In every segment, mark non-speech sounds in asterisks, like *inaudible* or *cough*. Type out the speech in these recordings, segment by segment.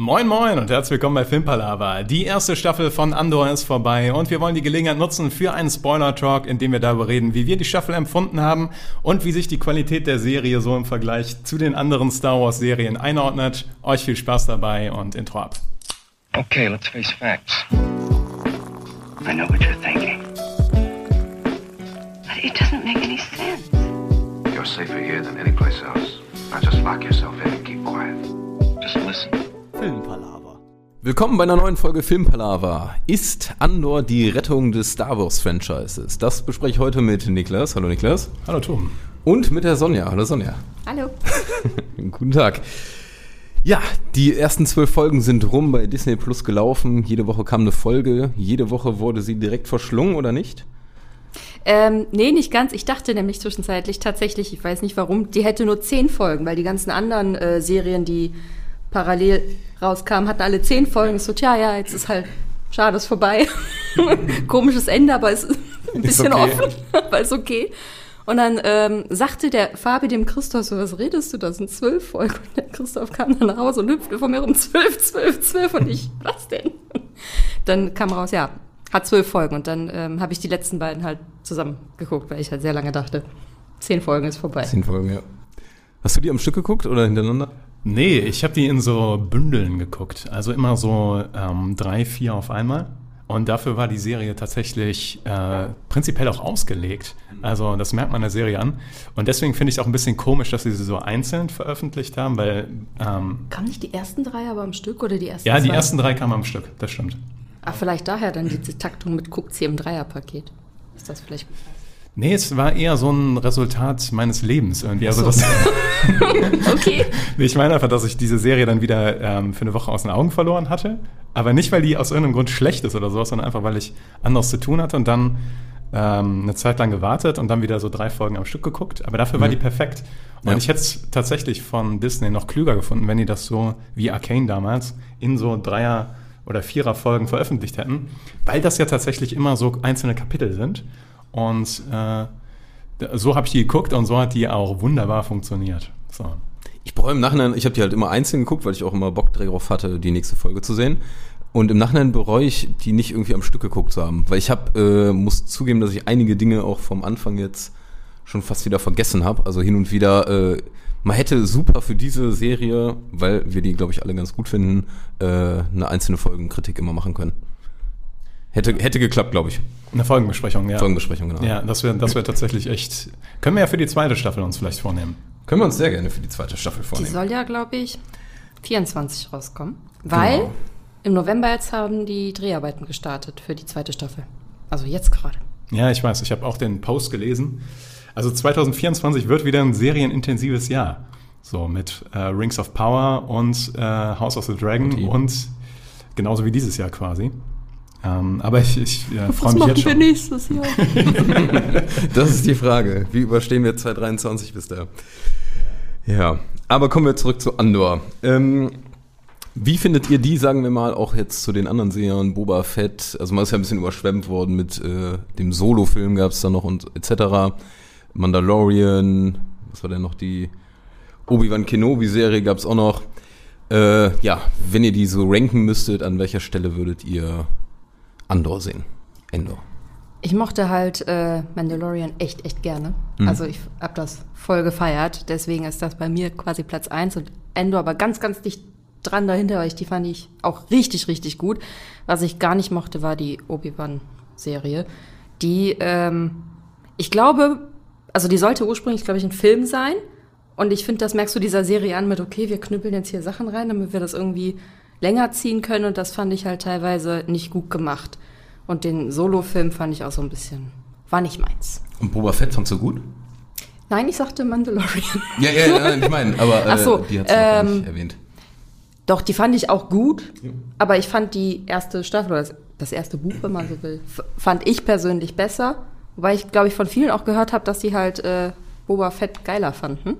Moin Moin und herzlich willkommen bei Filmpalava. Die erste Staffel von Andor ist vorbei und wir wollen die Gelegenheit nutzen für einen Spoiler-Talk, in dem wir darüber reden, wie wir die Staffel empfunden haben und wie sich die Qualität der Serie so im Vergleich zu den anderen Star Wars-Serien einordnet. Euch viel Spaß dabei und Intro ab. Okay, let's face facts. I know what you're thinking. But it doesn't make any sense. You're safer here than any place else. Now just lock yourself in and keep quiet. Just listen. Filmpalava. Willkommen bei einer neuen Folge Filmpalava. Ist Andor die Rettung des Star Wars Franchises? Das bespreche ich heute mit Niklas. Hallo Niklas. Hallo Tom. Und mit der Sonja. Hallo Sonja. Hallo. *laughs* Guten Tag. Ja, die ersten zwölf Folgen sind rum bei Disney Plus gelaufen. Jede Woche kam eine Folge. Jede Woche wurde sie direkt verschlungen oder nicht? Ähm, nee, nicht ganz. Ich dachte nämlich zwischenzeitlich tatsächlich, ich weiß nicht warum, die hätte nur zehn Folgen, weil die ganzen anderen äh, Serien, die parallel rauskamen, hatten alle zehn Folgen. Ich so, tja, ja, jetzt ist halt, schade, ist vorbei. *laughs* Komisches Ende, aber es ist ein bisschen okay. offen, *laughs* aber ist okay. Und dann ähm, sagte der Fabi dem Christoph so, was redest du, das sind zwölf Folgen. Und der Christoph kam dann nach Hause und hüpfte von mir um zwölf, zwölf, zwölf. Und ich, was denn? Dann kam raus, ja, hat zwölf Folgen. Und dann ähm, habe ich die letzten beiden halt zusammen geguckt, weil ich halt sehr lange dachte, zehn Folgen ist vorbei. Zehn Folgen, ja. Hast du die am Stück geguckt oder hintereinander? Nee, ich habe die in so Bündeln geguckt. Also immer so ähm, drei, vier auf einmal. Und dafür war die Serie tatsächlich äh, prinzipiell auch ausgelegt. Also das merkt man der Serie an. Und deswegen finde ich es auch ein bisschen komisch, dass sie sie so einzeln veröffentlicht haben, weil ähm, Kamen nicht die ersten drei aber am Stück oder die ersten ja, die zwei? ersten drei kamen am Stück, das stimmt. Ah, vielleicht daher dann diese Taktung mit guckt sie im Dreierpaket. Ist das vielleicht. Nee, es war eher so ein Resultat meines Lebens irgendwie. Also das, *laughs* *laughs* Okay. Ich meine einfach, dass ich diese Serie dann wieder ähm, für eine Woche aus den Augen verloren hatte. Aber nicht, weil die aus irgendeinem Grund schlecht ist oder sowas, sondern einfach, weil ich anderes zu tun hatte und dann ähm, eine Zeit lang gewartet und dann wieder so drei Folgen am Stück geguckt. Aber dafür war Mhm. die perfekt. Und Ja. ich hätte es tatsächlich von Disney noch klüger gefunden, wenn die das so wie Arcane damals in so Dreier- oder Vierer-Folgen veröffentlicht hätten, weil das ja tatsächlich immer so einzelne Kapitel sind. Und äh, so habe ich die geguckt und so hat die auch wunderbar funktioniert. So. Ich bereue im Nachhinein, ich habe die halt immer einzeln geguckt, weil ich auch immer Bock darauf hatte, die nächste Folge zu sehen. Und im Nachhinein bereue ich, die nicht irgendwie am Stück geguckt zu haben. Weil ich habe, äh, muss zugeben, dass ich einige Dinge auch vom Anfang jetzt schon fast wieder vergessen habe. Also hin und wieder, äh, man hätte super für diese Serie, weil wir die, glaube ich, alle ganz gut finden, äh, eine einzelne Folgenkritik immer machen können. Hätte, hätte geklappt, glaube ich. Eine Folgenbesprechung, ja. Folgenbesprechung, genau. Ja, das wäre das wär tatsächlich echt. Können wir ja für die zweite Staffel uns vielleicht vornehmen. Können wir uns sehr gerne für die zweite Staffel Die vornehmen. soll ja, glaube ich, 24 rauskommen. Weil Genau. im November jetzt haben die Dreharbeiten gestartet für die zweite Staffel. Also jetzt gerade. Ja, ich weiß, ich habe auch den Post gelesen. Also 2024 wird wieder ein serienintensives Jahr. So mit äh, Rings of Power und äh, House of the Dragon Und und, die- genauso wie dieses Jahr quasi. Ähm, aber ich, ich äh, freue mich jetzt schon. nächstes Jahr? *laughs* Das ist die Frage. Wie überstehen wir 2023 bis da? Ja, aber kommen wir zurück zu Andor. Ähm, wie findet ihr die, sagen wir mal, auch jetzt zu den anderen Serien, Boba Fett? Also man ist ja ein bisschen überschwemmt worden mit äh, dem Solo-Film gab es da noch und etc. Mandalorian, was war denn noch die Obi-Wan Kenobi-Serie gab es auch noch. Äh, ja, wenn ihr die so ranken müsstet, an welcher Stelle würdet ihr Andor sehen? Endor. Ich mochte halt äh, Mandalorian echt, echt gerne. Mhm. Also ich habe das voll gefeiert. Deswegen ist das bei mir quasi Platz eins und Endor aber ganz, ganz dicht dran dahinter, weil ich die fand ich auch richtig, richtig gut. Was ich gar nicht mochte, war die Obi-Wan-Serie. Die, ähm, ich glaube, also die sollte ursprünglich, glaube ich, ein Film sein. Und ich finde, das merkst du dieser Serie an mit, okay, wir knüppeln jetzt hier Sachen rein, damit wir das irgendwie länger ziehen können. Und das fand ich halt teilweise nicht gut gemacht. Und den Solo-Film fand ich auch so ein bisschen, war nicht meins. Und Boba Fett fandst du gut? Nein, ich sagte Mandalorian. *laughs* Ja, ja, ja, ich meine, aber äh, Ach so, die hat ähm, nicht erwähnt. Doch, die fand ich auch gut, aber ich fand die erste Staffel oder das, erste Buch, wenn man so will, fand ich persönlich besser. Wobei ich, glaube ich, von vielen auch gehört habe, dass die halt äh, Boba Fett geiler fanden.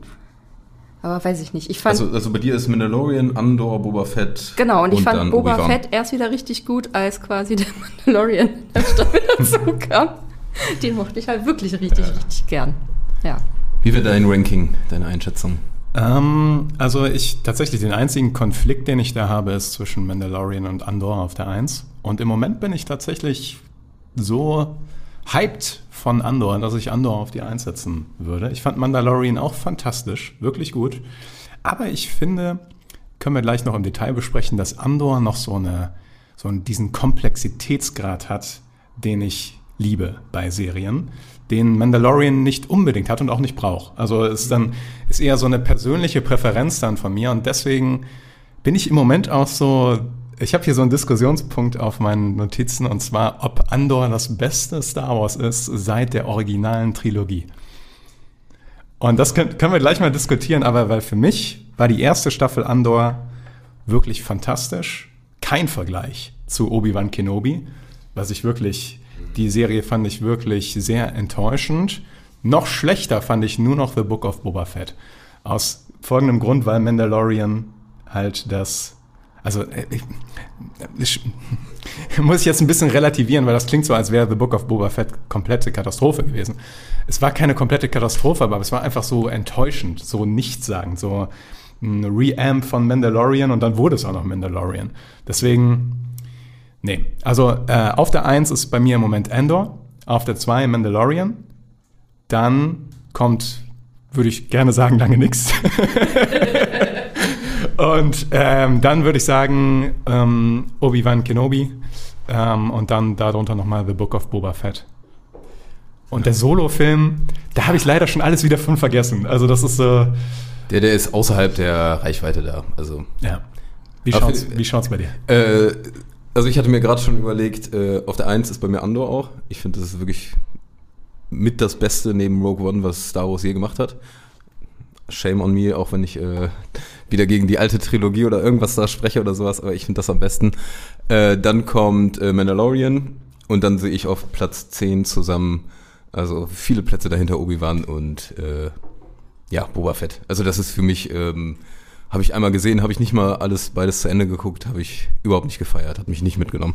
Aber weiß ich nicht. Ich fand, Also, also bei dir ist Mandalorian, Andor, Boba Fett. genau, und ich dann fand Boba Obi-Wan. Fett erst wieder richtig gut, als quasi der *laughs* Mandalorian der Staffel dazu kam. Den mochte ich halt wirklich richtig, richtig gern. Ja. Wie wäre dein Ranking, deine Einschätzung? Ähm, also ich tatsächlich den einzigen Konflikt, den ich da habe, ist zwischen Mandalorian und Andor auf der 1. Und im Moment bin ich tatsächlich so hyped von Andor, dass ich Andor auf die 1 setzen würde. Ich fand Mandalorian auch fantastisch, wirklich gut. Aber ich finde, können wir gleich noch im Detail besprechen, dass Andor noch so eine, so diesen Komplexitätsgrad hat, den ich liebe bei Serien, den Mandalorian nicht unbedingt hat und auch nicht braucht. Also ist dann ist eher so eine persönliche Präferenz dann von mir und deswegen bin ich im Moment auch so ich habe hier so einen Diskussionspunkt auf meinen Notizen und zwar, ob Andor das beste Star Wars ist seit der originalen Trilogie. Und das können, können wir gleich mal diskutieren, aber weil für mich war die erste Staffel Andor wirklich fantastisch. Kein Vergleich zu Obi-Wan Kenobi, was ich wirklich die Serie fand ich wirklich sehr enttäuschend. Noch schlechter fand ich nur noch The Book of Boba Fett. Aus folgendem Grund, weil Mandalorian halt das. Also, äh, ich, ich, *laughs* muss ich jetzt ein bisschen relativieren, weil das klingt so, als wäre The Book of Boba Fett komplette Katastrophe gewesen. Es war keine komplette Katastrophe, aber es war einfach so enttäuschend, so nichtssagend, so ein Reamp von Mandalorian und dann wurde es auch noch Mandalorian. Deswegen Nee, also äh, auf der 1 ist bei mir im Moment Endor, auf der 2 Mandalorian, dann kommt, würde ich gerne sagen, lange nichts. *laughs* *laughs* und ähm, dann würde ich sagen ähm, Obi-Wan Kenobi ähm, und dann darunter nochmal The Book of Boba Fett. Und der Solo-Film, da habe ich leider schon alles wieder von vergessen. Also das ist so... Der, der ist außerhalb der Reichweite da. Also. Ja. Wie schaut's, wie schaut's bei dir? Äh, also ich hatte mir gerade schon überlegt, äh, auf der 1 ist bei mir Andor auch. Ich finde, das ist wirklich mit das Beste neben Rogue One, was Star Wars je gemacht hat. Shame on me, auch wenn ich äh, wieder gegen die alte Trilogie oder irgendwas da spreche oder sowas, aber ich finde das am besten. Äh, dann kommt äh, Mandalorian und dann sehe ich auf Platz 10 zusammen, also viele Plätze dahinter Obi-Wan und äh, ja, Boba Fett. Also das ist für mich ähm, habe ich einmal gesehen, habe ich nicht mal alles beides zu Ende geguckt, habe ich überhaupt nicht gefeiert, hat mich nicht mitgenommen.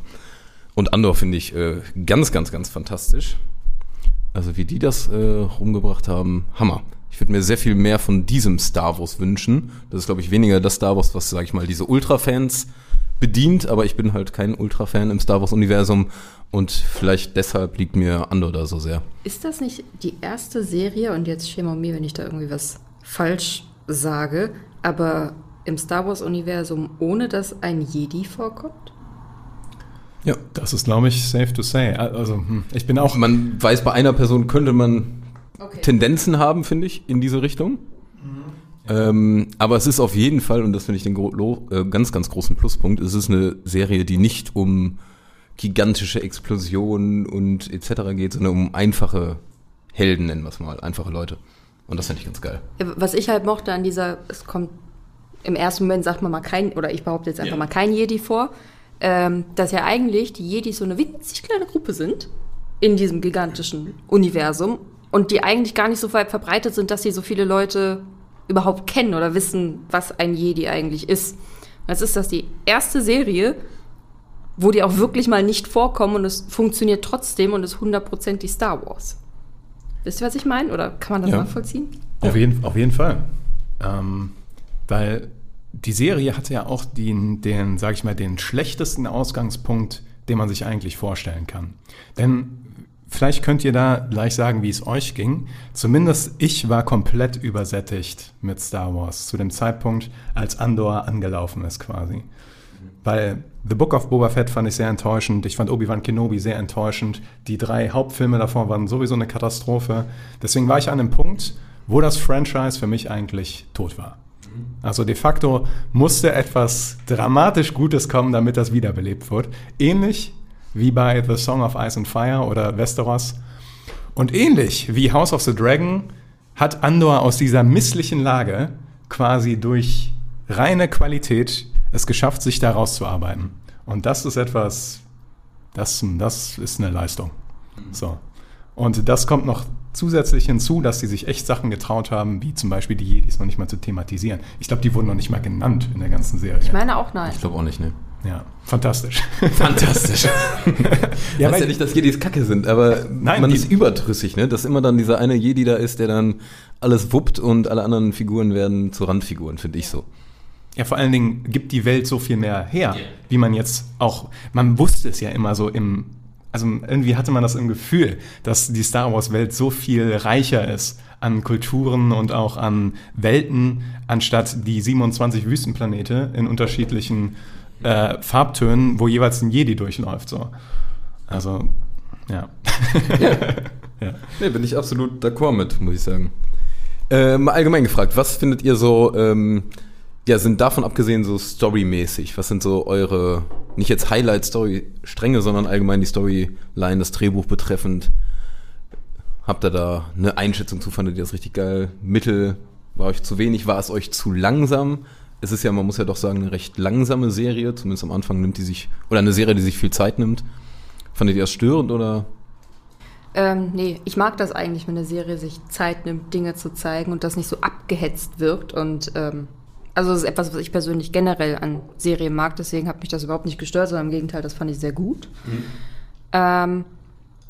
Und Andor finde ich äh, ganz, ganz, ganz fantastisch. Also wie die das äh, rumgebracht haben, Hammer. Ich würde mir sehr viel mehr von diesem Star Wars wünschen. Das ist, glaube ich, weniger das Star Wars, was, sage ich mal, diese Ultra-Fans bedient, aber ich bin halt kein Ultra-Fan im Star Wars-Universum und vielleicht deshalb liegt mir Andor da so sehr. Ist das nicht die erste Serie, und jetzt schäme mir, wenn ich da irgendwie was falsch sage, aber im Star Wars-Universum, ohne dass ein Jedi vorkommt? Ja, das ist, glaube ich, safe to say. Also, hm, ich bin auch. Man weiß, bei einer Person könnte man okay. Tendenzen haben, finde ich, in diese Richtung. Mhm. Ähm, aber es ist auf jeden Fall, und das finde ich den äh, ganz, ganz großen Pluspunkt, es ist eine Serie, die nicht um gigantische Explosionen und etc. geht, sondern um einfache Helden, nennen wir es mal, einfache Leute. Und das finde ich ganz geil. Was ich halt mochte an dieser, es kommt im ersten Moment, sagt man mal kein, oder ich behaupte jetzt einfach ja. mal kein Jedi vor, ähm, dass ja eigentlich die Jedis so eine winzig kleine Gruppe sind in diesem gigantischen Universum und die eigentlich gar nicht so weit verbreitet sind, dass sie so viele Leute überhaupt kennen oder wissen, was ein Jedi eigentlich ist. Jetzt ist das die erste Serie, wo die auch wirklich mal nicht vorkommen und es funktioniert trotzdem und ist hundertprozentig Star Wars. Wisst ihr, was ich meine? Oder kann man das ja. nachvollziehen? Auf, jeden, auf jeden Fall. Ähm, weil die Serie hatte ja auch den, den, sag ich mal, den schlechtesten Ausgangspunkt, den man sich eigentlich vorstellen kann. Denn vielleicht könnt ihr da gleich sagen, wie es euch ging. Zumindest ich war komplett übersättigt mit Star Wars zu dem Zeitpunkt, als Andor angelaufen ist quasi. Weil The Book of Boba Fett fand ich sehr enttäuschend. Ich fand Obi-Wan Kenobi sehr enttäuschend. Die drei Hauptfilme davor waren sowieso eine Katastrophe. Deswegen war ich an einem Punkt, wo das Franchise für mich eigentlich tot war. Also de facto musste etwas dramatisch Gutes kommen, damit das wiederbelebt wird. Ähnlich wie bei The Song of Ice and Fire oder Westeros. Und ähnlich wie House of the Dragon hat Andor aus dieser misslichen Lage quasi durch reine Qualität es geschafft, sich da rauszuarbeiten. Und das ist etwas, das, das ist eine Leistung. So. Und das kommt noch zusätzlich hinzu, dass sie sich echt Sachen getraut haben, wie zum Beispiel die Jedis noch nicht mal zu thematisieren. Ich glaube, die wurden noch nicht mal genannt in der ganzen Serie. Ich meine auch nein. Ich glaube auch nicht, ne. Ja, fantastisch. *laughs* Fantastisch. *laughs* Ja, weil- ja nicht, dass Jedis Kacke sind, aber Nein, man die- ist überdrüssig, ne? Dass immer dann dieser eine Jedi da ist, der dann alles wuppt und alle anderen Figuren werden zu Randfiguren, finde ich so. Ja, vor allen Dingen gibt die Welt so viel mehr her, wie man jetzt auch, man wusste es ja immer so im, also irgendwie hatte man das im Gefühl, dass die Star Wars Welt so viel reicher ist an Kulturen und auch an Welten, anstatt die 27 Wüstenplanete in unterschiedlichen äh, Farbtönen, wo jeweils ein Jedi durchläuft, so. Also, ja. ja. *laughs* Ne, bin ich absolut d'accord mit, muss ich sagen. Äh, mal allgemein gefragt, was findet ihr so, ähm, ja, sind davon abgesehen so storymäßig? Was sind so eure, nicht jetzt Highlight-Story-Stränge, sondern allgemein die Storyline, das Drehbuch betreffend? Habt ihr da eine Einschätzung zu? Fandet ihr das richtig geil? Mittel? War euch zu wenig? War es euch zu langsam? Es ist ja, man muss ja doch sagen, eine recht langsame Serie. Zumindest am Anfang nimmt die sich, oder eine Serie, die sich viel Zeit nimmt. Fandet ihr das störend oder? Ähm, nee, ich mag das eigentlich, wenn eine Serie sich Zeit nimmt, Dinge zu zeigen und das nicht so abgehetzt wirkt. Und ähm, also das ist etwas, was ich persönlich generell an Serien mag, deswegen hat mich das überhaupt nicht gestört, sondern im Gegenteil, das fand ich sehr gut. Ähm,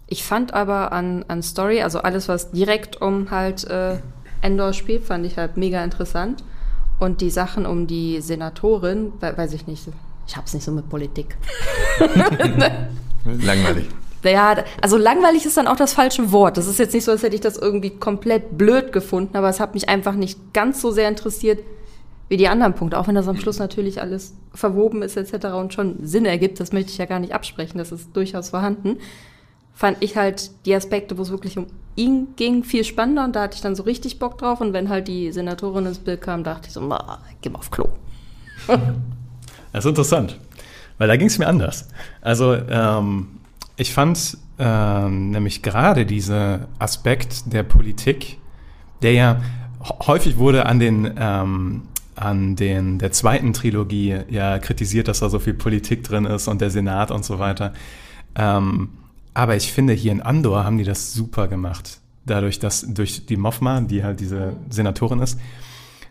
ich fand aber an, an Story, also alles, was direkt um halt äh, Endor spielt, fand ich halt mega interessant. Und die Sachen um die Senatorin, we weiß ich nicht, ich hab's nicht so mit Politik. *laughs* Langweilig. Naja, also langweilig ist dann auch das falsche Wort. Das ist jetzt nicht so, als hätte ich das irgendwie komplett blöd gefunden, aber es hat mich einfach nicht ganz so sehr interessiert wie die anderen Punkte. Auch wenn das am Schluss natürlich alles verwoben ist etc. und schon Sinn ergibt, das möchte ich ja gar nicht absprechen, das ist durchaus vorhanden. Fand ich halt die Aspekte, wo es wirklich um ihn ging, viel spannender und da hatte ich dann so richtig Bock drauf. Und wenn halt die Senatorin ins Bild kam, dachte ich so, "Ma, geh mal auf Klo. *laughs* Das ist interessant, weil da ging es mir anders. Also ähm, ich fand ähm, nämlich gerade dieser Aspekt der Politik, der ja häufig wurde an den ähm, an den der zweiten Trilogie ja kritisiert, dass da so viel Politik drin ist und der Senat und so weiter. Ähm, aber ich finde, hier in Andor haben die das super gemacht. Dadurch, dass durch die Mothma, die halt diese Senatorin ist,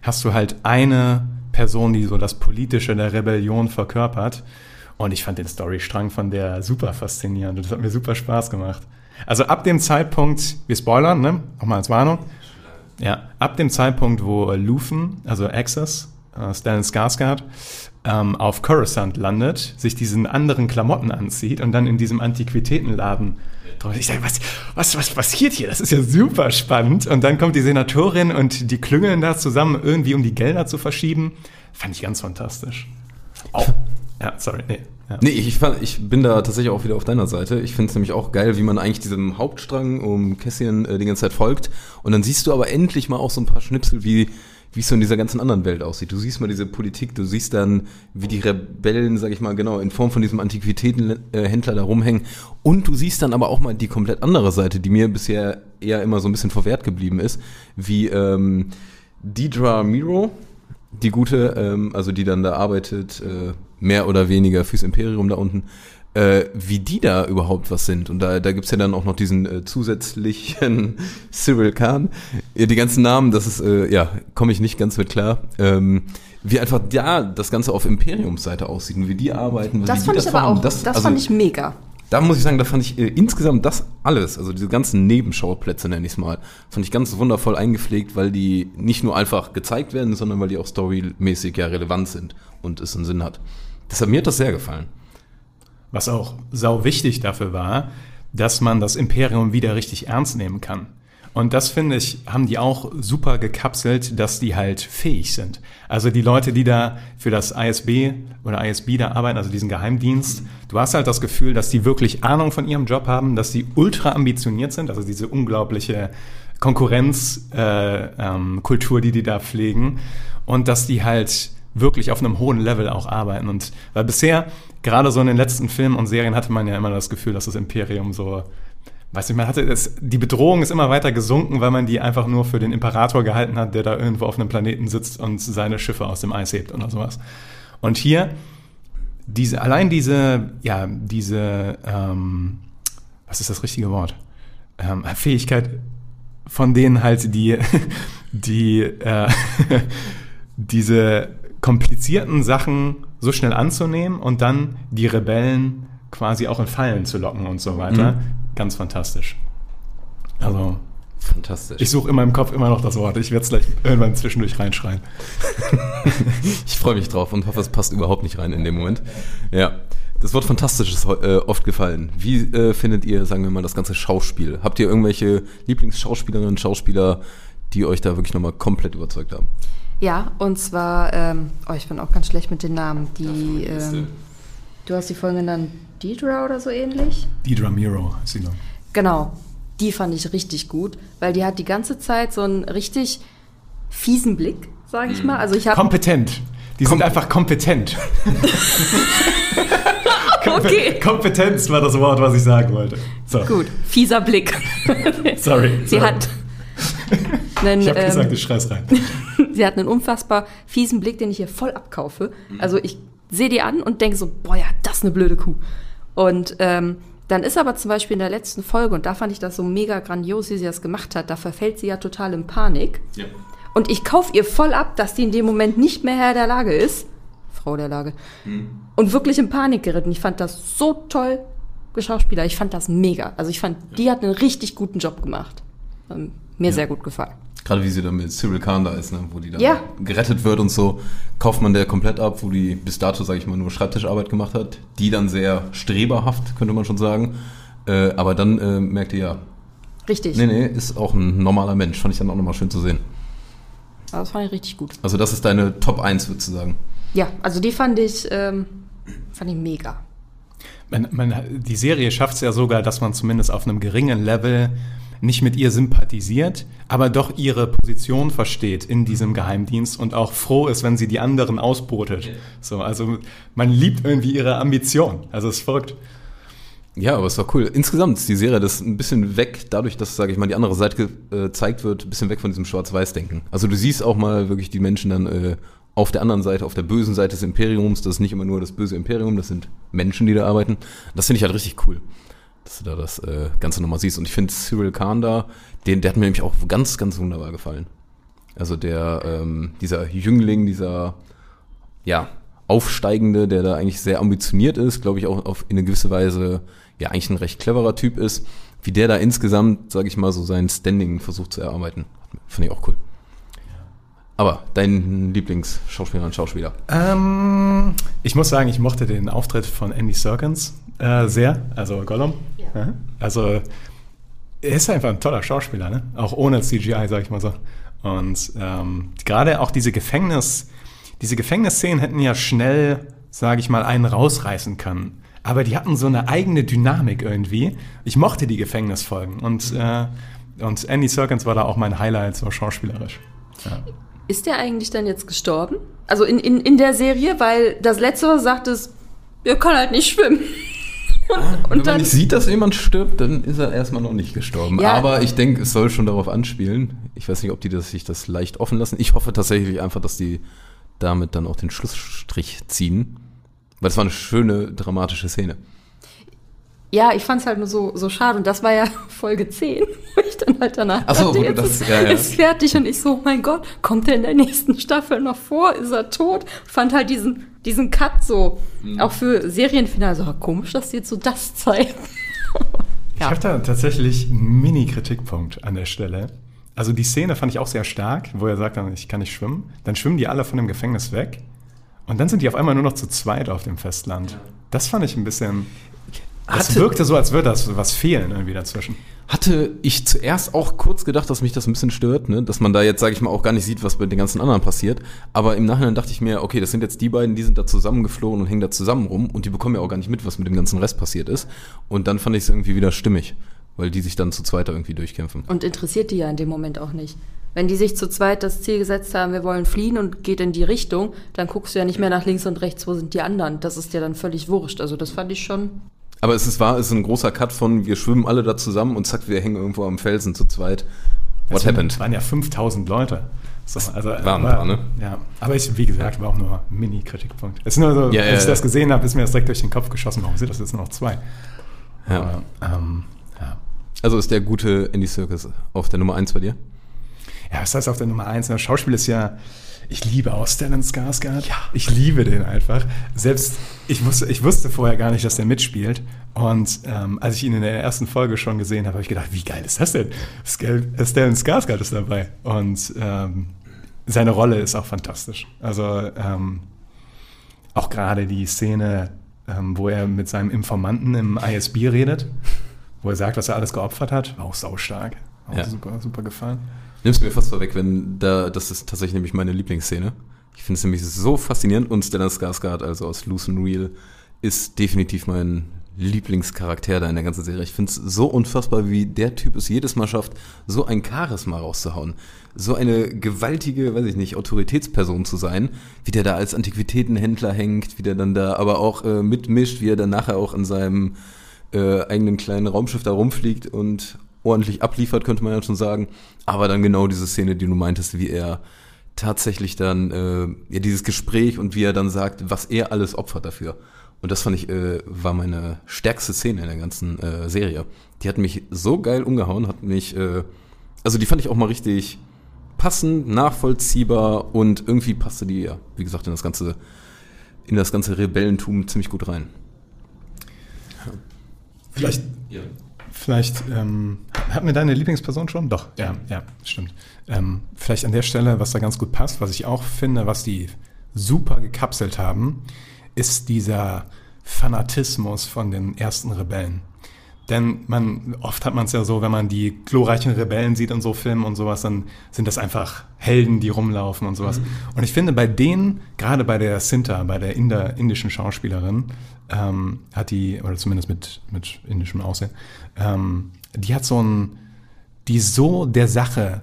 hast du halt eine Person, die so das Politische der Rebellion verkörpert. Und ich fand den Storystrang von der super faszinierend. Und das hat mir super Spaß gemacht. Also ab dem Zeitpunkt, wir spoilern, ne? Auch mal als Warnung. Ja, ab dem Zeitpunkt, wo Luthen, also Axis, äh, Stellan Skarsgård, ähm, auf Coruscant landet, sich diesen anderen Klamotten anzieht und dann in diesem Antiquitätenladen ich sage, was, was, was passiert hier? Das ist ja super spannend. Und dann kommt die Senatorin und die klüngeln da zusammen, irgendwie um die Gelder zu verschieben. Fand ich ganz fantastisch. Oh. Ja, sorry. Nee, ja. Nee, ich, fand, ich bin da tatsächlich auch wieder auf deiner Seite. Ich finde es nämlich auch geil, wie man eigentlich diesem Hauptstrang um Cassian äh, die ganze Zeit folgt. Und dann siehst du aber endlich mal auch so ein paar Schnipsel, wie wie es so in dieser ganzen anderen Welt aussieht. Du siehst mal diese Politik, du siehst dann, wie die Rebellen, sag ich mal, genau, in Form von diesem Antiquitätenhändler da rumhängen. Und du siehst dann aber auch mal die komplett andere Seite, die mir bisher eher immer so ein bisschen verwehrt geblieben ist, wie ähm, Deidra Miro, die gute, ähm, also die dann da arbeitet, äh, mehr oder weniger fürs Imperium da unten, äh, wie die da überhaupt was sind. Und da, da gibt's ja dann auch noch diesen äh, zusätzlichen *laughs* Cyril Khan. Ja, die ganzen Namen, das ist, äh, ja, komme ich nicht ganz mit klar. Ähm, wie einfach da das Ganze auf Imperiumsseite aussieht und wie die arbeiten. Das wie fand ich aber auch, das, also, fand ich mega. da muss ich sagen, da fand ich äh, insgesamt das alles, also diese ganzen Nebenschauplätze nenne ich es mal, fand ich ganz wundervoll eingepflegt, weil die nicht nur einfach gezeigt werden, sondern weil die auch storymäßig ja relevant sind und es einen Sinn hat. Deshalb mir hat das sehr gefallen. Was auch sau wichtig dafür war, dass man das Imperium wieder richtig ernst nehmen kann. Und das finde ich, haben die auch super gekapselt, dass die halt fähig sind. Also die Leute, die da für das ISB oder ISB da arbeiten, also diesen Geheimdienst, du hast halt das Gefühl, dass die wirklich Ahnung von ihrem Job haben, dass die ultra ambitioniert sind, also diese unglaubliche Konkurrenzkultur, äh, ähm, die die da pflegen und dass die halt wirklich auf einem hohen Level auch arbeiten. Und weil bisher, gerade so in den letzten Filmen und Serien, hatte man ja immer das Gefühl, dass das Imperium so, weiß nicht, man hatte das, die Bedrohung ist immer weiter gesunken, weil man die einfach nur für den Imperator gehalten hat, der da irgendwo auf einem Planeten sitzt und seine Schiffe aus dem Eis hebt oder sowas. Und hier, diese, allein diese, ja, diese, ähm, was ist das richtige Wort? Ähm, Fähigkeit, von denen halt die, *laughs* die, äh, *laughs* diese komplizierten Sachen so schnell anzunehmen und dann die Rebellen quasi auch in Fallen zu locken und so weiter. Mhm. Ganz fantastisch. Also, Fantastisch. ich suche in meinem Kopf immer noch das Wort. Ich werde es gleich irgendwann zwischendurch reinschreien. *laughs* Ich freue mich drauf und hoffe, es passt überhaupt nicht rein in dem Moment. Ja. Das Wort fantastisch ist äh, oft gefallen. Wie äh, findet ihr, sagen wir mal, das ganze Schauspiel? Habt ihr irgendwelche Lieblingsschauspielerinnen, Schauspieler, die euch da wirklich nochmal komplett überzeugt haben? Ja, und zwar, ähm, oh, ich bin auch ganz schlecht mit den Namen. Die, ähm, du hast die Folge genannt, Deidre oder so ähnlich? Deidre Miro, ist sie noch. Genau, die fand ich richtig gut, weil die hat die ganze Zeit so einen richtig fiesen Blick, sage ich mal. Also ich habe Kompetent. Die sind einfach kompetent. *laughs* Okay. Kompetenz war das Wort, was ich sagen wollte. So, gut, fieser Blick. sorry. Sie sorry. hat einen, Ich habe ähm, gesagt, ich schrei's rein. *laughs* sie hat einen unfassbar fiesen Blick, den ich ihr voll abkaufe. Also ich sehe die an und denke so, boah, ja, das ist eine blöde Kuh. Und ähm, dann ist aber zum Beispiel in der letzten Folge, und da fand ich das so mega grandios, wie sie das gemacht hat, da verfällt sie ja total in Panik. Und ich kaufe ihr voll ab, dass die in dem Moment nicht mehr Herr der Lage ist. Frau der Lage. Und wirklich in Panik geritten. Ich fand das so toll geschauspieler. Ich fand das mega. Also ich fand, die hat einen richtig guten Job gemacht. Ähm, mir sehr gut gefallen. Gerade wie sie dann mit Cyril Khan da ist, ne? wo die dann Ja. gerettet wird und so, kauft man der komplett ab, wo die bis dato, sage ich mal, nur Schreibtischarbeit gemacht hat. Die dann sehr streberhaft, könnte man schon sagen. Äh, aber dann äh, merkt ihr ja, Richtig. nee, nee, ist auch ein normaler Mensch. Fand ich dann auch nochmal schön zu sehen. Das fand ich richtig gut. Also das ist deine Top 1, würdest du sagen. Ja, also die fand ich, ähm, fand ich mega. Man, man, die Serie schafft es ja sogar, dass man zumindest auf einem geringen Level nicht mit ihr sympathisiert, aber doch ihre Position versteht in diesem Geheimdienst und auch froh ist, wenn sie die anderen ausbotet. So, also man liebt irgendwie ihre Ambition. Also es ist verrückt. Ja, aber es war cool. Insgesamt ist die Serie das ein bisschen weg, dadurch, dass, sage ich mal, die andere Seite äh, gezeigt wird, ein bisschen weg von diesem Schwarz-Weiß-Denken. Also du siehst auch mal wirklich die Menschen dann äh, auf der anderen Seite, auf der bösen Seite des Imperiums. Das ist nicht immer nur das böse Imperium, das sind Menschen, die da arbeiten. Das finde ich halt richtig cool, dass du da das äh, Ganze nochmal siehst. Und ich finde Cyril Khan da, den, der hat mir nämlich auch ganz, ganz wunderbar gefallen. Also der, ähm, dieser Jüngling, dieser, ja, Aufsteigende, der da eigentlich sehr ambitioniert ist, glaube ich auch auf in eine gewisse Weise ja eigentlich ein recht cleverer Typ ist, wie der da insgesamt, sage ich mal, so sein Standing versucht zu erarbeiten. Finde ich auch cool. Aber dein Lieblingsschauspieler und Schauspieler? Ähm, ich muss sagen, ich mochte den Auftritt von Andy Serkins äh, sehr, also Gollum. Ja. Also er ist einfach ein toller Schauspieler, ne? auch ohne CGI, sag ich mal so. Und ähm, gerade auch diese Gefängnis, diese Gefängnisszenen hätten ja schnell, sage ich mal, einen rausreißen können. Aber die hatten so eine eigene Dynamik irgendwie. Ich mochte die Gefängnisfolgen und, äh, und Andy Serkins war da auch mein Highlight, so schauspielerisch. Ja. Ist der eigentlich dann jetzt gestorben? Also in, in, in der Serie, weil das letzte, was sagt, ist, er kann halt nicht schwimmen. *laughs* Und, Wenn man dann, nicht sieht, dass jemand stirbt, dann ist er erstmal noch nicht gestorben. Ja. Aber ich denke, es soll schon darauf anspielen. Ich weiß nicht, ob die das, sich das leicht offen lassen. Ich hoffe tatsächlich einfach, dass die damit dann auch den Schlussstrich ziehen. Weil es war eine schöne, dramatische Szene. Ja, ich fand's halt nur so, so schade. Und das war ja *laughs* Folge 10, wo ich dann halt danach Ach so, dachte, jetzt das- ist, ja, ja. ist fertig. Und ich so, oh mein Gott, kommt der in der nächsten Staffel noch vor? Ist er tot? Fand halt diesen, diesen Cut so, Mhm. auch für Serienfinale, so komisch, dass die jetzt so das zeigen. *laughs* Ich Ja. habe da tatsächlich einen Mini-Kritikpunkt an der Stelle. Also die Szene fand ich auch sehr stark, wo er sagt, dann, ich kann nicht schwimmen. Dann schwimmen die alle von dem Gefängnis weg. Und dann sind die auf einmal nur noch zu zweit auf dem Festland. Das fand ich ein bisschen. Hatte- wirkte so, als würde das was fehlen irgendwie dazwischen. Hatte ich zuerst auch kurz gedacht, dass mich das ein bisschen stört, ne? dass man da jetzt, sage ich mal, auch gar nicht sieht, was bei den ganzen anderen passiert. Aber im Nachhinein dachte ich mir, okay, das sind jetzt die beiden, die sind da zusammengeflogen und hängen da zusammen rum und die bekommen ja auch gar nicht mit, was mit dem ganzen Rest passiert ist. Und dann fand ich es irgendwie wieder stimmig, weil die sich dann zu zweit da irgendwie durchkämpfen. Und interessiert die ja in dem Moment auch nicht. Wenn die sich zu zweit das Ziel gesetzt haben, wir wollen fliehen und geht in die Richtung, dann guckst du ja nicht mehr nach links und rechts, wo sind die anderen. Das ist dir dann völlig wurscht. Also das fand ich schon. Aber es ist wahr, es ist ein großer Cut von, wir schwimmen alle da zusammen und zack, wir hängen irgendwo am Felsen zu zweit. What Es waren- happened? Es waren ja 5000 Leute. So, also, waren ein war- ne? Ja, aber ich, wie gesagt, war auch nur ein Mini-Kritikpunkt. Es ist nur so, Ja, ja, als ich ja. das gesehen habe, ist mir das direkt durch den Kopf geschossen. Warum sind das jetzt nur noch zwei? Ja. Aber, ähm, ja. Also ist der gute Andy Circus auf der Nummer 1 bei dir? Ja, was heißt auf der Nummer eins? Das Schauspiel ist ja, ich liebe auch Stellan Skarsgård. Ja. Ich liebe den einfach. Selbst ich wusste, ich wusste vorher gar nicht, dass der mitspielt. Und ähm, als ich ihn in der ersten Folge schon gesehen habe, habe ich gedacht, wie geil ist das denn? Stellan Skarsgård ist dabei. Und ähm, seine Rolle ist auch fantastisch. Also ähm, auch gerade die Szene, ähm, wo er mit seinem Informanten im ISB redet, wo er sagt, was er alles geopfert hat, war auch saustark. Auch Ja. super, super gefallen. Nimmst mir fast vorweg, wenn da, das ist tatsächlich nämlich meine Lieblingsszene. Ich finde es nämlich so faszinierend und Stellan Skarsgård, also aus Loose and Real, ist definitiv mein Lieblingscharakter da in der ganzen Serie. Ich finde es so unfassbar, wie der Typ es jedes Mal schafft, so ein Charisma rauszuhauen. So eine gewaltige, weiß ich nicht, Autoritätsperson zu sein, wie der da als Antiquitätenhändler hängt, wie der dann da aber auch äh, mitmischt, wie er dann nachher auch in seinem äh, eigenen kleinen Raumschiff da rumfliegt und ordentlich abliefert, könnte man ja schon sagen. Aber dann genau diese Szene, die du meintest, wie er tatsächlich dann äh, ja, dieses Gespräch und wie er dann sagt, was er alles opfert dafür. Und das fand ich, äh, war meine stärkste Szene in der ganzen äh, Serie. Die hat mich so geil umgehauen, hat mich, äh, also die fand ich auch mal richtig passend, nachvollziehbar und irgendwie passte die ja, wie gesagt, in das ganze, in das ganze Rebellentum ziemlich gut rein. Vielleicht, vielleicht ähm, hatten wir deine Lieblingsperson schon? Doch, ja, ja, stimmt. Ähm, vielleicht an der Stelle, was da ganz gut passt, was ich auch finde, was die super gekapselt haben, ist dieser Fanatismus von den ersten Rebellen. Denn man, oft hat man es ja so, wenn man die glorreichen Rebellen sieht in so Filmen und sowas, dann sind das einfach Helden, die rumlaufen und sowas. Und ich finde, bei denen, gerade bei der Sinta, bei der Inder, indischen Schauspielerin, ähm, hat die, oder zumindest mit, mit indischem Aussehen, ähm, die hat so ein, die so der Sache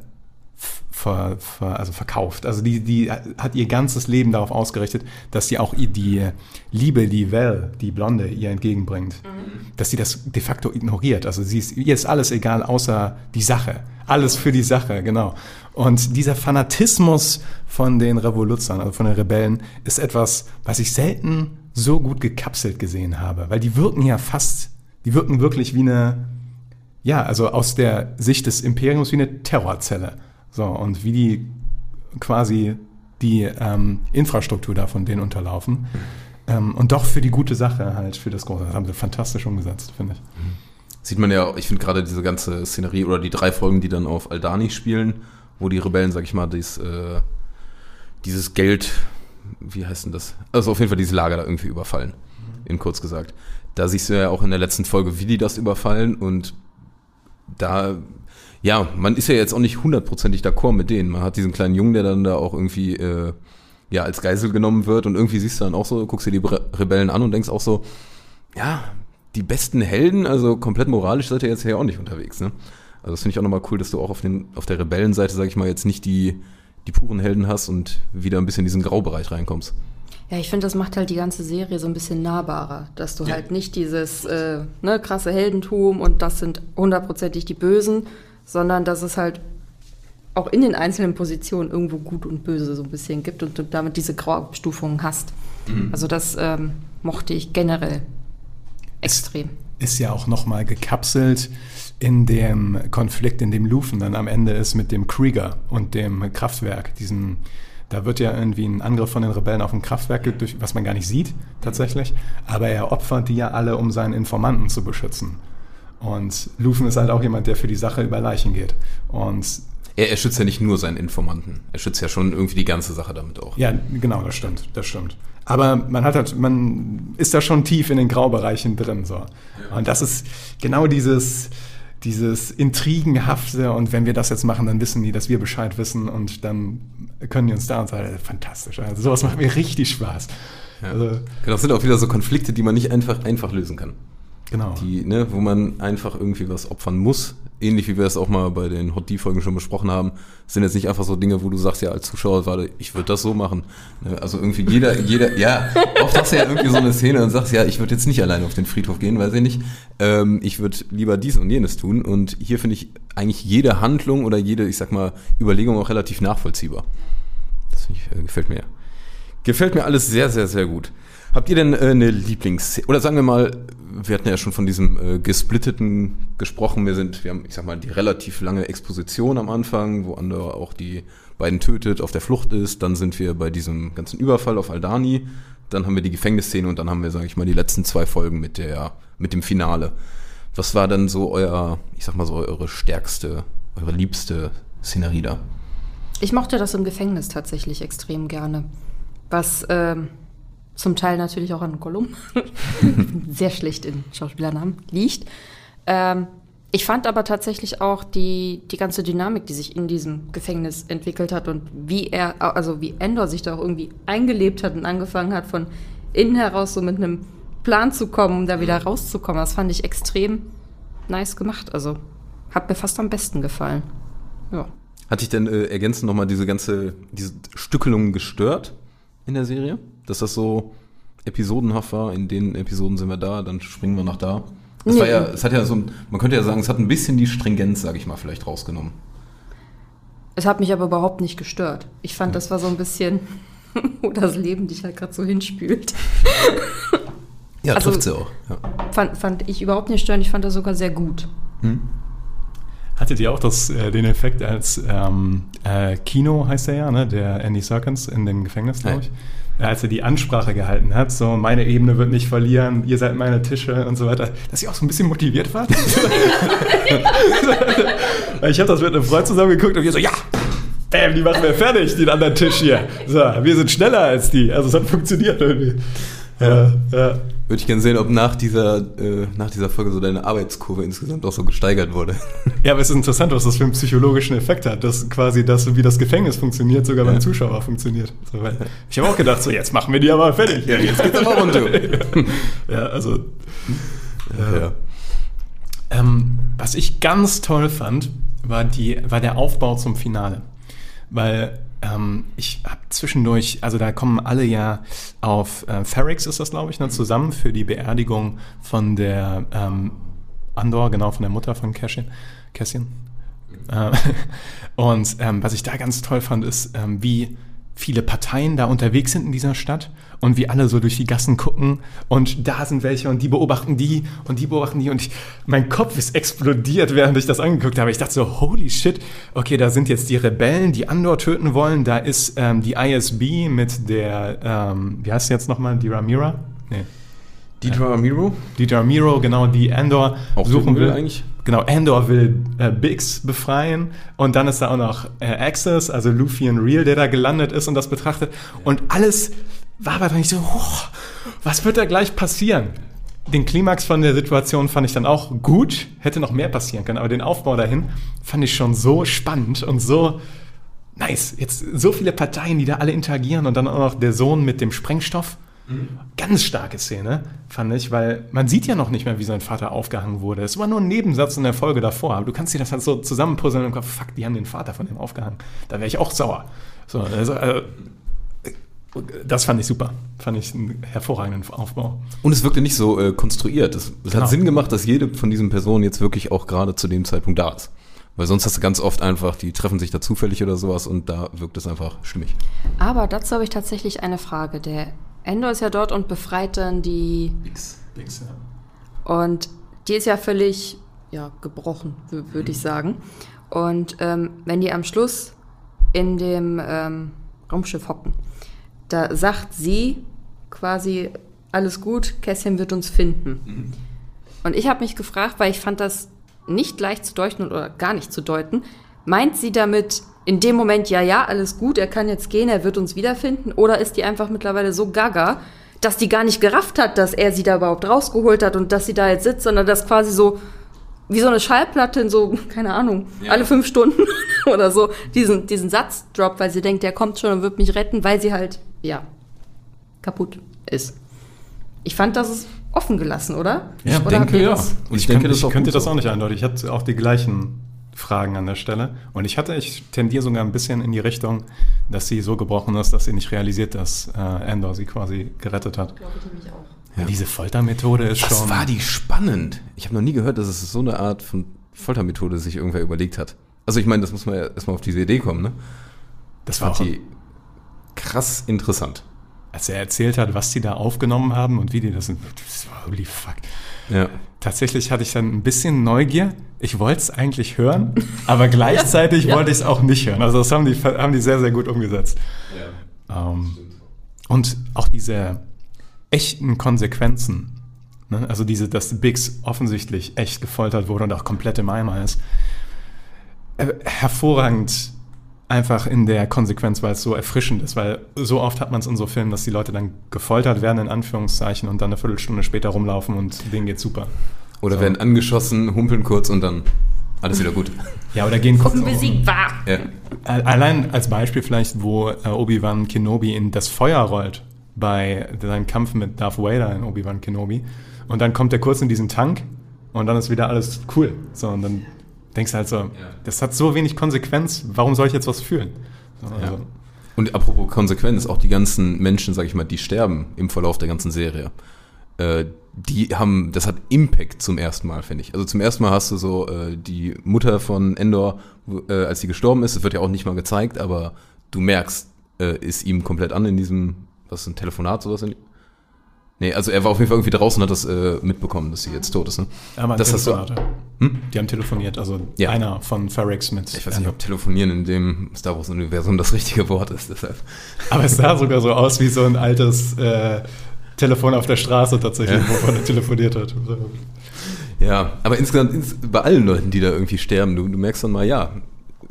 ver, ver, also verkauft. Also die, die hat ihr ganzes Leben darauf ausgerichtet, dass sie auch die Liebe, die Val, die Blonde, ihr entgegenbringt. Dass sie das de facto ignoriert. Also sie ist, ihr ist alles egal, außer die Sache. Alles für die Sache, genau. Und dieser Fanatismus von den Revoluzern, also von den Rebellen, ist etwas, was ich selten so gut gekapselt gesehen habe. Weil die wirken ja fast, die wirken wirklich wie eine, ja, also aus der Sicht des Imperiums wie eine Terrorzelle. So, und wie die quasi die ähm, Infrastruktur da von denen unterlaufen. Ähm, und doch für die gute Sache halt, für das Große. Das haben sie fantastisch umgesetzt, finde ich. Sieht man ja, ich finde gerade diese ganze Szenerie oder die drei Folgen, die dann auf Aldani spielen, wo die Rebellen, sag ich mal, dies, äh, dieses Geld, wie heißt denn das? Also auf jeden Fall dieses Lager da irgendwie überfallen, in kurz gesagt. Da siehst du ja auch in der letzten Folge, wie die das überfallen und da, ja, man ist ja jetzt auch nicht hundertprozentig d'accord mit denen. Man hat diesen kleinen Jungen, der dann da auch irgendwie, äh, ja, als Geisel genommen wird und irgendwie siehst du dann auch so, guckst dir die Rebellen an und denkst auch so, ja, die besten Helden, also komplett moralisch seid ihr jetzt ja auch nicht unterwegs, ne? Also das finde ich auch nochmal cool, dass du auch auf, den, auf der Rebellenseite, sag ich mal, jetzt nicht die, die puren Helden hast und wieder ein bisschen in diesen Graubereich reinkommst. Ja, ich finde, das macht halt die ganze Serie so ein bisschen nahbarer, dass du Ja. halt nicht dieses äh, ne, krasse Heldentum und das sind hundertprozentig die Bösen, sondern dass es halt auch in den einzelnen Positionen irgendwo gut und böse so ein bisschen gibt und du damit diese Grauabstufungen hast. Also das ähm, mochte ich generell extrem. Ist ja auch nochmal gekapselt in dem Konflikt, in dem Lufen dann am Ende ist mit dem Krieger und dem Kraftwerk. Diesen, da wird ja irgendwie ein Angriff von den Rebellen auf ein Kraftwerk, durch, was man gar nicht sieht tatsächlich. Aber er opfert die ja alle, um seinen Informanten zu beschützen. Und Lufen ist halt auch jemand, der für die Sache über Leichen geht. Und Er, er schützt ja nicht nur seinen Informanten, er schützt ja schon irgendwie die ganze Sache damit auch. Ja, genau, das stimmt, das stimmt. Aber man hat halt, man ist da schon tief in den Graubereichen drin, so. Und das ist genau dieses, dieses Intrigenhafte und wenn wir das jetzt machen, dann wissen die, dass wir Bescheid wissen und dann können die uns da und sagen, fantastisch. Also sowas macht mir richtig Spaß. Also, Genau, Das sind auch wieder so Konflikte, die man nicht einfach, einfach lösen kann. Genau. Die, ne, wo man einfach irgendwie was opfern muss. Ähnlich wie wir es auch mal bei den Hot D-Folgen schon besprochen haben, sind jetzt nicht einfach so Dinge, wo du sagst, ja, als Zuschauer, warte, ich würde das so machen. Ne, Also irgendwie jeder, *laughs* jeder, ja, oft hast du ja irgendwie so eine Szene und sagst, ja, ich würde jetzt nicht alleine auf den Friedhof gehen, weiß ich nicht. Ähm, ich würde lieber dies und jenes tun. Und hier finde ich eigentlich jede Handlung oder jede, ich sag mal, Überlegung auch relativ nachvollziehbar. Das ich, äh, gefällt mir. Gefällt mir alles sehr, sehr, sehr gut. Habt ihr denn äh, eine Lieblingsszene? Oder sagen wir mal, wir hatten ja schon von diesem äh, gesplitteten gesprochen. Wir sind, wir haben, ich sag mal, die relativ lange Exposition am Anfang, wo Andor auch die beiden tötet, auf der Flucht ist. Dann sind wir bei diesem ganzen Überfall auf Aldani. Dann haben wir die Gefängnisszene und dann haben wir, sage ich mal, die letzten zwei Folgen mit der, mit dem Finale. Was war dann so euer, ich sag mal so, eure stärkste, eure liebste Szenerie da? Ich mochte das im Gefängnis tatsächlich extrem gerne. Was ähm, zum Teil natürlich auch an Gollum *laughs* sehr schlecht in Schauspielernamen liegt. Ähm, ich fand aber tatsächlich auch die, die ganze Dynamik, die sich in diesem Gefängnis entwickelt hat und wie er, also wie Endor sich da auch irgendwie eingelebt hat und angefangen hat, von innen heraus so mit einem Plan zu kommen, um da wieder rauszukommen. Das fand ich extrem nice gemacht. Also hat mir fast am besten gefallen. Ja. Hat dich denn äh, ergänzend nochmal diese ganze, diese Stückelung gestört in der Serie? Dass das so episodenhaft war, in den Episoden sind wir da, dann springen wir nach da. Es Nee. war ja, es hat ja so, ein- man könnte ja sagen, es hat ein bisschen die Stringenz, sage ich mal, vielleicht rausgenommen. Es hat mich aber überhaupt nicht gestört. Ich fand, das war so ein bisschen, *laughs* wo das Leben dich halt gerade so hinspült. Ja, Also- trifft sie auch. Ja. Fand, fand ich überhaupt nicht störend. Ich fand das sogar sehr gut. Hattet ihr auch das, äh, den Effekt, als ähm, äh, Kino heißt er ja, ne? der Andy Serkins in dem Gefängnis, glaube ich, äh, als er die Ansprache gehalten hat, so meine Ebene wird nicht verlieren, ihr seid meine Tische und so weiter, dass ich auch so ein bisschen motiviert war. *laughs* ich habe das mit einem Freund zusammengeguckt und wir so, ja, bam, die machen wir fertig, den anderen Tisch hier. So, wir sind schneller als die. Also es hat funktioniert irgendwie. Ja, ja. Würde ich gerne sehen, ob nach dieser, äh, nach dieser Folge so deine Arbeitskurve insgesamt auch so gesteigert wurde. *laughs* Ja, aber es ist interessant, was das für einen psychologischen Effekt hat, dass quasi das, wie das Gefängnis funktioniert, sogar beim Zuschauer funktioniert. So, ich habe auch gedacht, so jetzt machen wir die aber fertig. Ja, jetzt geht's aber runter. *laughs* ja, also ja. ähm, was ich ganz toll fand, war, die, war der Aufbau zum Finale. Weil ähm, ich habe zwischendurch, also da kommen alle ja auf äh, Ferrix ist das, glaube ich, ne, zusammen für die Beerdigung von der ähm, Andor, genau von der Mutter von Cassian. Cassian. Äh, *laughs* und ähm, was ich da ganz toll fand, ist, ähm, wie viele Parteien da unterwegs sind in dieser Stadt und wie alle so durch die Gassen gucken und da sind welche und die beobachten die und die beobachten die und ich, mein Kopf ist explodiert, während ich das angeguckt habe. Ich dachte so, holy shit, okay, da sind jetzt die Rebellen, die Andor töten wollen, da ist ähm, die ISB mit der, ähm, wie heißt sie jetzt nochmal, die Ramira? Nee. Deidre Amiro? Die Ramiro, genau, die Andor Auch suchen will. eigentlich? Genau, Andor will äh, Biggs befreien und dann ist da auch noch äh, Axis, also Luthien Real, der da gelandet ist und das betrachtet. Und alles war aber dann nicht so, oh, was wird da gleich passieren? Den Klimax von der Situation fand ich dann auch gut, hätte noch mehr passieren können, aber den Aufbau dahin fand ich schon so spannend und so nice. Jetzt so viele Parteien, die da alle interagieren und dann auch noch der Sohn mit dem Sprengstoff. Ganz starke Szene, fand ich, weil man sieht ja noch nicht mehr, wie sein Vater aufgehangen wurde. Es war nur ein Nebensatz in der Folge davor, aber du kannst dir das halt so zusammenpuzzeln im Kopf, fuck, die haben den Vater von dem aufgehangen. Da wäre ich auch sauer. So, also, äh, das fand ich super. Fand ich einen hervorragenden Aufbau. Und es wirkte nicht so äh, konstruiert. Es, es Genau. hat Sinn gemacht, dass jede von diesen Personen jetzt wirklich auch gerade zu dem Zeitpunkt da ist. Weil sonst hast du ganz oft einfach, die treffen sich da zufällig oder sowas und da wirkt es einfach stimmig. Aber dazu habe ich tatsächlich eine Frage. Der Endor ist ja dort und befreit dann die. Bix. Bix, ja. Und die ist ja völlig ja, gebrochen, wür- würde ich sagen. Und ähm, wenn die am Schluss in dem ähm, Raumschiff hocken, da sagt sie quasi, alles gut, Kässchen wird uns finden. Und ich habe mich gefragt, weil ich fand das nicht leicht zu deuten oder gar nicht zu deuten. Meint sie damit in dem Moment, ja, ja, alles gut, er kann jetzt gehen, er wird uns wiederfinden? Oder ist die einfach mittlerweile so gaga, dass die gar nicht gerafft hat, dass er sie da überhaupt rausgeholt hat und dass sie da jetzt sitzt, sondern das quasi so wie so eine Schallplatte in so, *laughs* keine Ahnung, alle fünf Stunden *laughs* oder so diesen, diesen Satz droppt, weil sie denkt, der kommt schon und wird mich retten, weil sie halt, ja, kaputt ist. Ich fand, das ist offen gelassen, oder? Ja, oder denke, ja. das- Und Ich, denke, könnte, das ist ich auch könnte das auch nicht eindeutig. Ich hatte auch die gleichen Fragen an der Stelle. Und ich hatte, ich tendiere sogar ein bisschen in die Richtung, dass sie so gebrochen ist, dass sie nicht realisiert, dass äh, Andor sie quasi gerettet hat. Ja. Diese Foltermethode ist Was schon. war die spannend? Ich habe noch nie gehört, dass es so eine Art von Foltermethode sich irgendwer überlegt hat. Also ich meine, das muss man ja erstmal auf diese Idee kommen, ne? das war auch, Fand die krass interessant. als er erzählt hat, was die da aufgenommen haben und wie die das sind, das war holy fuck. Ja. Tatsächlich hatte ich dann ein bisschen Neugier. Ich wollte es eigentlich hören, *laughs* aber gleichzeitig wollte ich es auch nicht hören. Also das haben die, haben die sehr, sehr gut umgesetzt. Ähm, und auch diese echten Konsequenzen. Ne? Also diese, dass Biggs offensichtlich echt gefoltert wurde und auch komplett im Eimer ist. Äh, hervorragend einfach in der Konsequenz, weil es so erfrischend ist, weil so oft hat man es in so Filmen, dass die Leute dann gefoltert werden, in Anführungszeichen, und dann eine Viertelstunde später rumlaufen und denen geht's super. Oder So. werden angeschossen, humpeln kurz und dann alles wieder gut. *laughs* Ja, oder gehen kurz Besiegt war. Ja. Al- Allein als Beispiel vielleicht, wo äh, Obi-Wan Kenobi in das Feuer rollt bei seinem Kampf mit Darth Vader in Obi-Wan Kenobi. Und dann kommt er kurz in diesen Tank und dann ist wieder alles cool. So, und dann denkst du halt so, das hat so wenig Konsequenz, warum soll ich jetzt was fühlen? So, also, Und apropos Konsequenz, auch die ganzen Menschen, sag ich mal, die sterben im Verlauf der ganzen Serie. Äh, die haben, das hat Impact zum ersten Mal, finde ich. Also zum ersten Mal hast du so äh, die Mutter von Endor, äh, als sie gestorben ist, das wird ja auch nicht mal gezeigt, aber du merkst, äh, ist ihm komplett an in diesem, was ist ein Telefonat, sowas in Nee, also er war auf jeden Fall irgendwie draußen und hat das äh, mitbekommen, dass sie jetzt tot ist, ne? aber das hast du, Telefonate. Die haben telefoniert, also Ja. einer von Ferrix mit. ich weiß nicht, ob telefonieren in dem Star Wars Universum das richtige Wort ist, deshalb. Aber es sah sogar so aus wie so ein altes äh, Telefon auf der Straße tatsächlich, Ja. wovon er telefoniert hat. Ja, aber insgesamt ins, bei allen Leuten, die da irgendwie sterben, du, du merkst dann mal, ja,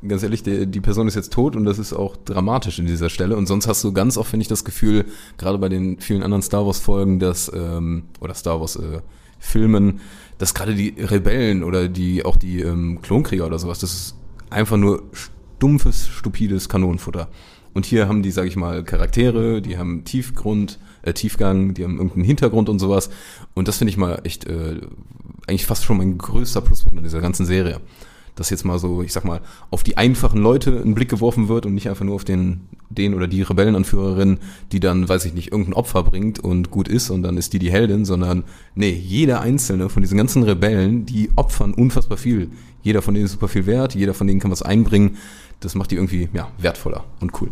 ganz ehrlich, die, die Person ist jetzt tot und das ist auch dramatisch in dieser Stelle. Und sonst hast du ganz oft, finde ich, das Gefühl, gerade bei den vielen anderen Star Wars-Folgen, dass, ähm, oder Star Wars-Filmen, dass gerade die Rebellen oder die auch die ähm, Klonkrieger oder sowas, das ist einfach nur stumpfes, stupides Kanonenfutter. Und hier haben die, sage ich mal, Charaktere, die haben Tiefgrund, äh, Tiefgang, die haben irgendeinen Hintergrund und sowas. Und das finde ich mal echt äh, eigentlich fast schon mein größter Pluspunkt an dieser ganzen Serie. Dass jetzt mal so, ich sag mal, auf die einfachen Leute ein Blick geworfen wird und nicht einfach nur auf den, den oder die Rebellenanführerin, die dann, weiß ich nicht, irgendein Opfer bringt und gut ist und dann ist die die Heldin, sondern nee, jeder einzelne von diesen ganzen Rebellen, die opfern unfassbar viel. Jeder von denen ist super viel wert, jeder von denen kann was einbringen. Das macht die irgendwie, ja, wertvoller und cool.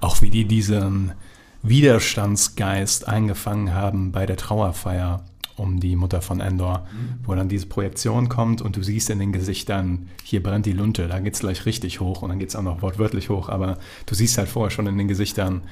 Auch wie die diesen Widerstandsgeist eingefangen haben bei der Trauerfeier um die Mutter von Endor, wo dann diese Projektion kommt und du siehst in den Gesichtern, hier brennt die Lunte, da geht's gleich richtig hoch und dann geht's auch noch wortwörtlich hoch, aber du siehst halt vorher schon in den Gesichtern,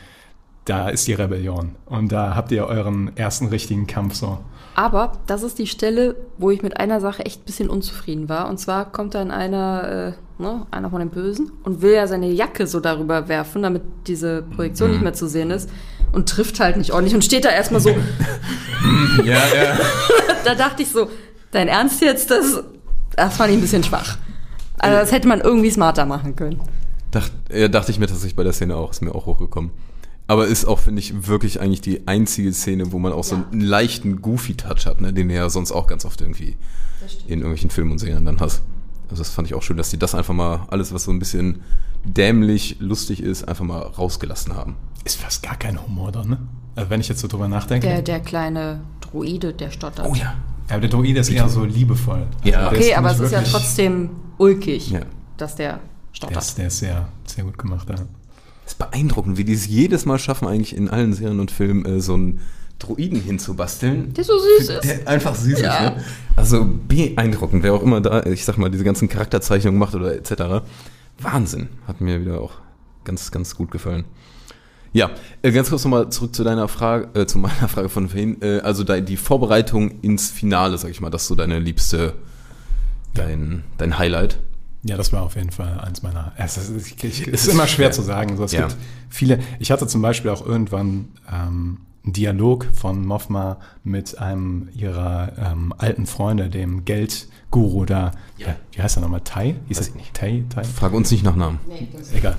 da ist die Rebellion und da habt ihr euren ersten richtigen Kampf so. Aber das ist die Stelle, wo ich mit einer Sache echt ein bisschen unzufrieden war. Und zwar kommt dann einer, äh, ne, einer von den Bösen und will ja seine Jacke so darüber werfen, damit diese Projektion nicht mehr zu sehen ist. Und trifft halt nicht ordentlich und steht da erstmal so. *laughs* Ja, ja. *laughs* da dachte ich so, dein Ernst jetzt? Das, das fand ich ein bisschen schwach. Also das hätte man irgendwie smarter machen können. Dacht, ja, dachte ich mir tatsächlich bei der Szene auch, ist mir auch hochgekommen. Aber ist auch, finde ich, wirklich eigentlich die einzige Szene, wo man auch so Ja. einen leichten Goofy-Touch hat, ne, den du ja sonst auch ganz oft irgendwie in irgendwelchen Filmen und Serien dann hast. Also das fand ich auch schön, dass die das einfach mal, alles was so ein bisschen dämlich, lustig ist, einfach mal rausgelassen haben. Ist fast gar kein Humor drin, ne? Also wenn ich jetzt so drüber nachdenke. Der, der kleine Druide, der stottert. Oh ja. Aber der Droide ist eher so liebevoll. Ja. der Okay, aber es ist ja trotzdem ulkig, Ja. dass der Der stottert. ist, der ist sehr, sehr gut gemacht, ja. Es ist beeindruckend, wie die es jedes Mal schaffen, eigentlich in allen Serien und Filmen äh, so einen Droiden hinzubasteln. Der so süß ist. Der einfach süß Ja. ist, ne? Also beeindruckend, wer auch immer da, ich sag mal, diese ganzen Charakterzeichnungen macht oder etc. Wahnsinn. Hat mir wieder auch ganz, ganz gut gefallen. Ja, äh, ganz kurz nochmal zurück zu deiner Frage, äh, zu meiner Frage von vorhin. Äh, also die Vorbereitung ins Finale, sag ich mal, das ist so deine liebste, dein, dein Highlight. Ja, das war auf jeden Fall eins meiner. Es ist, ich, ich, es ist immer schwer zu sagen. So, es Ja. gibt viele. Ich hatte zum Beispiel auch irgendwann ähm, einen Dialog von Mothma mit einem ihrer ähm, alten Freunde, dem Geldguru da. Ja. Wie heißt er nochmal? Tai? Hieß Weiß er ich nicht. Tai? Tai? Frag uns nicht nach Namen. Egal.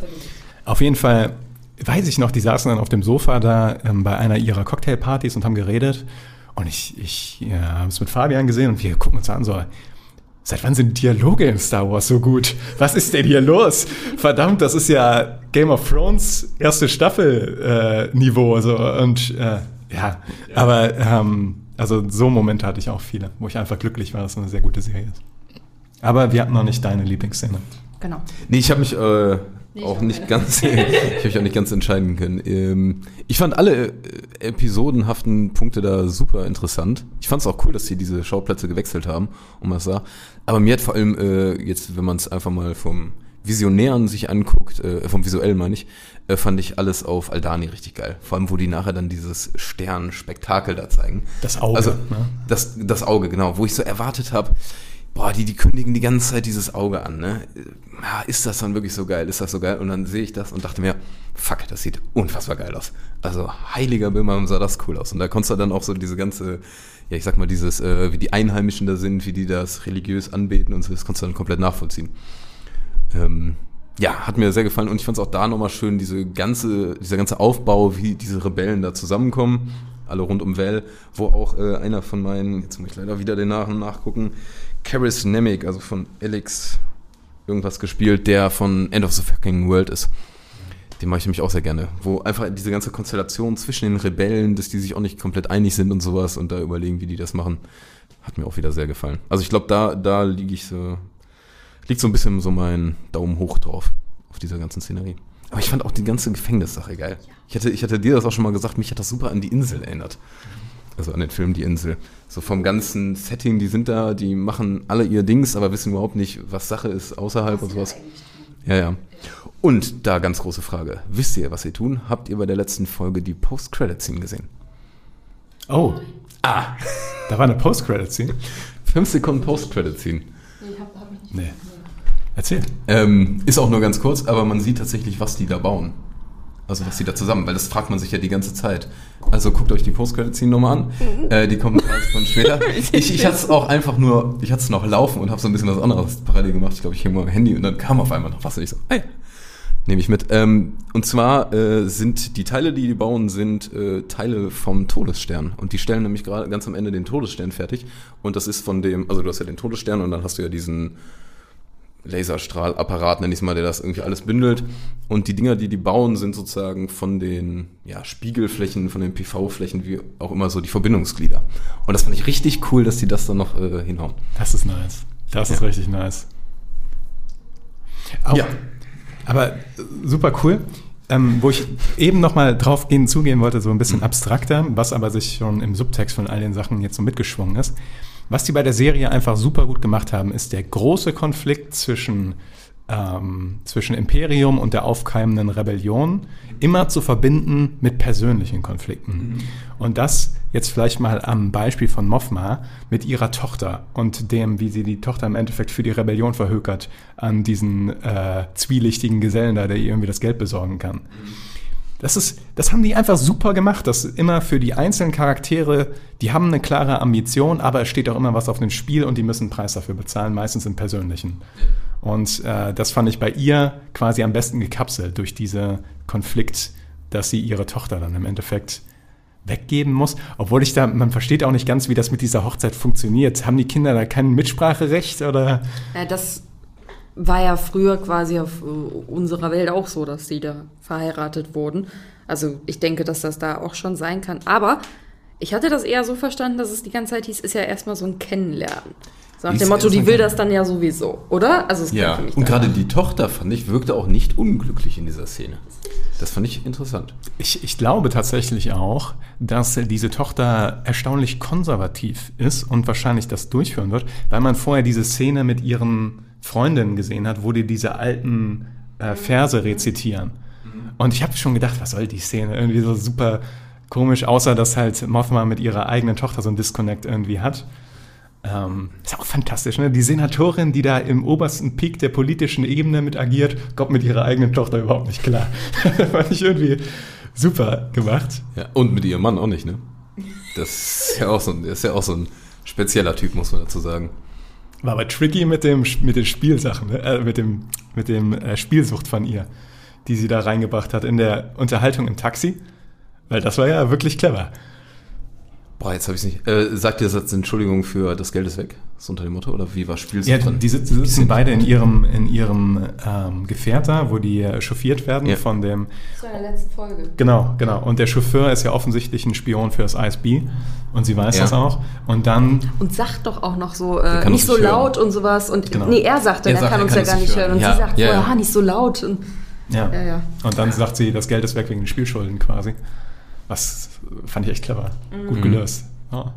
Auf jeden Fall weiß ich noch, die saßen dann auf dem Sofa da ähm, bei einer ihrer Cocktailpartys und haben geredet. Und ich, ich ja, habe es mit Fabian gesehen und wir gucken uns an so, seit wann sind Dialoge in Star Wars so gut? Was ist denn hier los? Verdammt, das ist ja Game of Thrones erste Staffel äh, Niveau. So. Und äh, ja, aber ähm, also so Momente hatte ich auch viele, wo ich einfach glücklich war, dass es eine sehr gute Serie ist. Aber wir hatten noch nicht deine Lieblingsszene. Genau. Nee, ich habe mich, äh, auch nicht ganz, *laughs* ich habe mich auch nicht ganz entscheiden können. Ähm, ich fand alle äh, episodenhaften Punkte da super interessant. Ich fand es auch cool, dass sie diese Schauplätze gewechselt haben, um was sah. Aber mir hat vor allem äh, jetzt, wenn man es einfach mal vom Visionären sich anguckt, äh, vom visuellen meine ich, äh, fand ich alles auf Aldani richtig geil. Vor allem, wo die nachher dann dieses Sternspektakel da zeigen. Das Auge, Also ne? das, das Auge, genau. Wo ich so erwartet habe, boah, die, die kündigen die ganze Zeit dieses Auge an, ne? Ist das dann wirklich so geil? Ist das so geil? Und dann sehe ich das und dachte mir, fuck, das sieht unfassbar geil aus. Also heiliger Böhmer sah das cool aus. Und da konntest du dann auch so diese ganze, ja, ich sag mal, dieses, äh, wie die Einheimischen da sind, wie die das religiös anbeten und so, das konntest du dann komplett nachvollziehen. Ähm, ja, hat mir sehr gefallen und ich fand es auch da nochmal schön, diese ganze, dieser ganze Aufbau, wie diese Rebellen da zusammenkommen, alle rund um Val, wo auch äh, einer von meinen, jetzt muss ich leider wieder den Namen nachgucken, Karis Nemec, also von Alex irgendwas gespielt, der von End of the Fucking World ist. Den mache ich nämlich auch sehr gerne. Wo einfach diese ganze Konstellation zwischen den Rebellen, dass die sich auch nicht komplett einig sind und sowas und da überlegen, wie die das machen, hat mir auch wieder sehr gefallen. Also ich glaube, da, da liege ich so, liegt so ein bisschen so mein Daumen hoch drauf, auf dieser ganzen Szenerie. Aber ich fand auch die ganze Gefängnissache geil. Ich hatte, ich hatte dir das auch schon mal gesagt, mich hat das super an die Insel erinnert. Also an den Film Die Insel. So vom ganzen Setting, die sind da, die machen alle ihr Dings, aber wissen überhaupt nicht, was Sache ist außerhalb und sowas. Ja, ja. Und da ganz große Frage. Wisst ihr, was sie tun? Habt ihr bei der letzten Folge die Post-Credit-Scene gesehen? Oh. Ah. Da war eine Post-Credit-Scene. Fünf Sekunden Post-Credit-Scene. Nee. Erzähl. Ähm, ist auch nur ganz kurz, aber man sieht tatsächlich, was die da bauen. Also was die da zusammen, weil das fragt man sich ja die ganze Zeit. Also guckt euch die Post-Credit-Scene nochmal an. Äh, die kommt 30 Sekunden später. *laughs* Ich, ich hatte es auch einfach nur, ich hatte es noch laufen und habe so ein bisschen was anderes parallel gemacht. Ich glaube, ich hing mal am Handy und dann kam auf einmal noch was und ich so, ey, nehme ich mit. Ähm, und zwar äh, sind die Teile, die die bauen, sind äh, Teile vom Todesstern. Und die stellen nämlich gerade ganz am Ende den Todesstern fertig. Und das ist von dem, also du hast ja den Todesstern und dann hast du ja diesen Laserstrahlapparat, nenn ich mal, der das irgendwie alles bündelt. Und die Dinger, die die bauen, sind sozusagen von den ja, Spiegelflächen, von den PV-Flächen, wie auch immer so die Verbindungsglieder. Und das fand ich richtig cool, dass die das dann noch äh, hinhauen. Das ist nice. Das ist Ja. richtig nice. Auch, Ja. Aber äh, super cool. Ähm, wo ich eben nochmal drauf gehen, zugehen wollte, so ein bisschen abstrakter, was aber sich schon im Subtext von all den Sachen jetzt so mitgeschwungen ist. Was die bei der Serie einfach super gut gemacht haben, ist der große Konflikt zwischen, ähm, zwischen Imperium und der aufkeimenden Rebellion immer zu verbinden mit persönlichen Konflikten. Und das jetzt vielleicht mal am Beispiel von Mothma mit ihrer Tochter und dem, wie sie die Tochter im Endeffekt für die Rebellion verhökert an diesen äh, zwielichtigen Gesellen da, der ihr irgendwie das Geld besorgen kann. Das, ist, das haben die einfach super gemacht. Das immer für die einzelnen Charaktere, die haben eine klare Ambition, aber es steht auch immer was auf dem Spiel und die müssen einen Preis dafür bezahlen, meistens im Persönlichen. Und äh, das fand ich bei ihr quasi am besten gekapselt durch diesen Konflikt, dass sie ihre Tochter dann im Endeffekt weggeben muss. Obwohl ich da, man versteht auch nicht ganz, wie das mit dieser Hochzeit funktioniert. Haben die Kinder da kein Mitspracherecht oder? Ja, das war ja früher quasi auf äh, unserer Welt auch so, dass die da verheiratet wurden. Also ich denke, dass das da auch schon sein kann. Aber ich hatte das eher so verstanden, dass es die ganze Zeit hieß, ist ja erstmal so ein Kennenlernen. So nach dem Motto, die will das dann ja sowieso, oder? Also es Ja, und gerade die Tochter, fand ich, wirkte auch nicht unglücklich in dieser Szene. Das fand ich interessant. Ich, ich glaube tatsächlich auch, dass diese Tochter erstaunlich konservativ ist und wahrscheinlich das durchführen wird, weil man vorher diese Szene mit ihren Freundinnen gesehen hat, wo die diese alten äh, Verse rezitieren. Und ich habe schon gedacht, was soll die Szene? Irgendwie so super komisch, außer dass halt Mothma mit ihrer eigenen Tochter so ein Disconnect irgendwie hat. Ähm, ist auch fantastisch, ne? Die Senatorin, die da im obersten Peak der politischen Ebene mit agiert, kommt mit ihrer eigenen Tochter überhaupt nicht klar. *laughs* Fand ich irgendwie super gemacht. Ja, und mit ihrem Mann auch nicht, ne? Das ist ja auch so ein, ist ja auch so ein spezieller Typ, muss man dazu sagen. War aber tricky mit, dem, mit den Spielsachen, ne? äh, mit dem, mit dem äh, Spielsucht von ihr, die sie da reingebracht hat in der Unterhaltung im Taxi. Weil das war ja wirklich clever. Boah, jetzt habe ich nicht. Äh, sagt ihr Satz Entschuldigung für das Geld ist weg? So unter dem Motto? Oder wie war Spielsucht Ja, die sitzen, die sitzen beide in ihrem, in ihrem ähm, Gefährt da, wo die äh, chauffiert werden Ja. von dem. Das war in der letzten Folge. Genau, genau. Und der Chauffeur ist ja offensichtlich ein Spion für das ISB. Und sie weiß Ja. das auch. Und dann Und sagt doch auch noch so, äh, nicht so laut hören. und sowas. Und Genau. nee, er sagt dann, Er er, sagt, kann er uns kann ja gar nicht hören. hören. Und Ja, sie sagt ja, vorher, ja. ah, nicht so laut. Und Ja. Ja, ja. Und dann sagt sie, das Geld ist weg wegen den Spielschulden quasi. Was fand ich echt clever. Gut gelöst. Ja.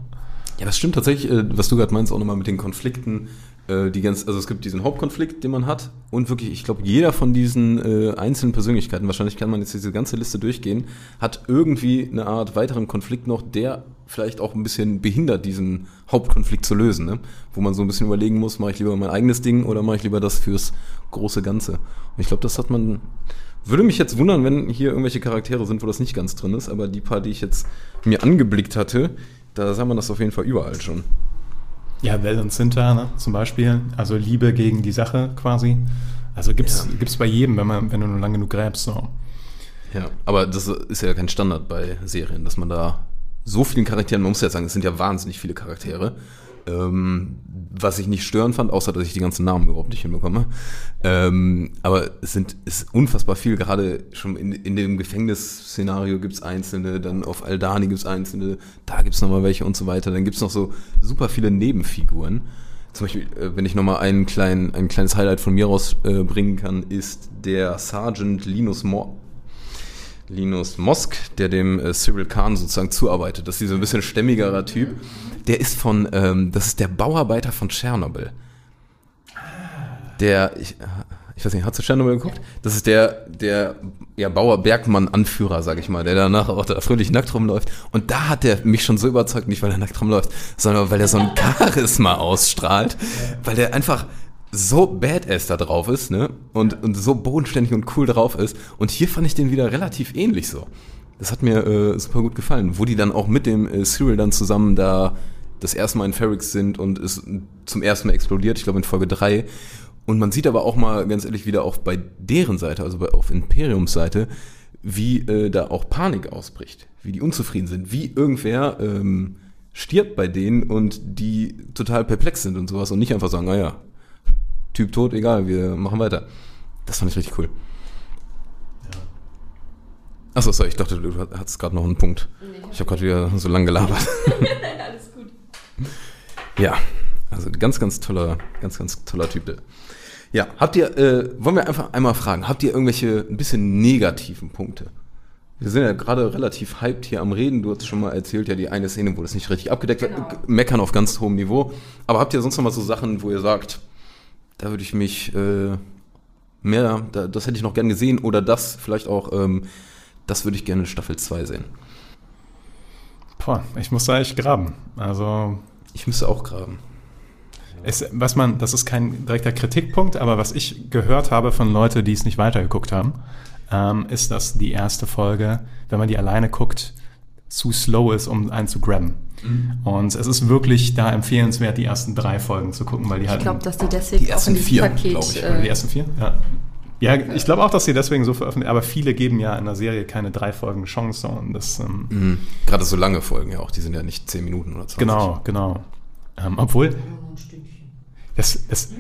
Ja, das stimmt tatsächlich, äh, was du gerade meinst, auch nochmal mit den Konflikten. Äh, die ganz, also es gibt diesen Hauptkonflikt, den man hat. Und wirklich, ich glaube, jeder von diesen äh, einzelnen Persönlichkeiten, wahrscheinlich kann man jetzt diese ganze Liste durchgehen, hat irgendwie eine Art weiteren Konflikt noch, der vielleicht auch ein bisschen behindert, diesen Hauptkonflikt zu lösen. Ne? Wo man so ein bisschen überlegen muss, mache ich lieber mein eigenes Ding oder mache ich lieber das fürs große Ganze. Und ich glaube, das hat man. Würde mich jetzt wundern, wenn hier irgendwelche Charaktere sind, wo das nicht ganz drin ist, aber die paar, die ich jetzt mir angeblickt hatte, da sah man das auf jeden Fall überall schon. Ja, Well und Sinta ne, zum Beispiel. Also Liebe gegen die Sache quasi. Also gibt's Ja. gibt's bei jedem, wenn man, wenn du nur lang genug gräbst. So. Ja, aber das ist ja kein Standard bei Serien, dass man da so vielen Charakteren, man muss ja sagen, es sind ja wahnsinnig viele Charaktere, ähm, was ich nicht stören fand, außer dass ich die ganzen Namen überhaupt nicht hinbekomme. Ähm, aber es sind es ist unfassbar viel, gerade schon in, in dem Gefängnisszenario gibt's einzelne, dann auf Aldani gibt's einzelne, da gibt's noch nochmal welche und so weiter. Dann gibt's noch so super viele Nebenfiguren. Zum Beispiel, äh, wenn ich nochmal einen kleinen, ein kleines Highlight von mir rausbringen äh, kann, ist der Sergeant Linus Moore. Linus Mosk, der dem äh, Cyril Khan sozusagen zuarbeitet. Das ist dieser ein bisschen stämmigerer Typ. Der ist von, ähm, das ist der Bauarbeiter von Tschernobyl. Der, ich, ich weiß nicht, hast du Tschernobyl geguckt? Das ist der, der ja, Bauer Bergmann-Anführer, sag ich mal, der danach auch da fröhlich nackt rumläuft. Und da hat der mich schon so überzeugt, nicht weil er nackt rumläuft, sondern weil er so ein Charisma ausstrahlt, weil der einfach so badass da drauf ist, ne? Und, und so bodenständig und cool drauf ist. Und hier fand ich den wieder relativ ähnlich so. Das hat mir äh, super gut gefallen, wo die dann auch mit dem äh, Cyril dann zusammen da das erste Mal in Ferrix sind und es zum ersten Mal explodiert, ich glaube in Folge 3. Und man sieht aber auch mal ganz ehrlich wieder auch bei deren Seite, also bei, auf Imperiums Seite, wie äh, da auch Panik ausbricht, wie die unzufrieden sind, wie irgendwer ähm, stirbt bei denen und die total perplex sind und sowas und nicht einfach sagen, naja, Typ tot, egal, wir machen weiter. Das fand ich richtig cool. Achso, sorry, ich dachte, du hattest gerade noch einen Punkt. ich habe gerade wieder so lange gelabert. *laughs* Alles gut. Ja, also ganz, ganz toller, ganz, ganz toller Typ. der. Ja, habt ihr, äh, wollen wir einfach einmal fragen, habt ihr irgendwelche ein bisschen negativen Punkte? Wir sind ja gerade relativ hyped hier am Reden. Du hast schon mal erzählt, ja, die eine Szene, wo das nicht richtig abgedeckt wird. Meckern auf ganz hohem Niveau. Aber habt ihr sonst noch mal so Sachen, wo ihr sagt, da würde ich mich äh, mehr, da, das hätte ich noch gern gesehen oder das vielleicht auch, ähm, das würde ich gerne in Staffel 2 sehen. Boah, ich muss da echt graben. Also Ich müsste auch graben. Es, was man, das ist kein direkter Kritikpunkt, aber was ich gehört habe von Leuten, die es nicht weitergeguckt haben, ähm, ist, dass die erste Folge, wenn man die alleine guckt, zu slow ist, um einen zu grabben. Und es ist wirklich da empfehlenswert, die ersten drei Folgen zu gucken, weil die halt. Ich glaube, dass die deswegen Die auch ersten in vier, Paket. ich, Oder die Äh, ersten vier? Ja. Ja, ich glaube auch, dass sie deswegen so veröffentlichen, aber viele geben ja in der Serie keine drei Folgen Chance und das, ähm, Mhm. Gerade so lange Folgen ja auch, die sind ja nicht 10 Minuten oder 20. Genau, genau. Ähm, obwohl, das, das,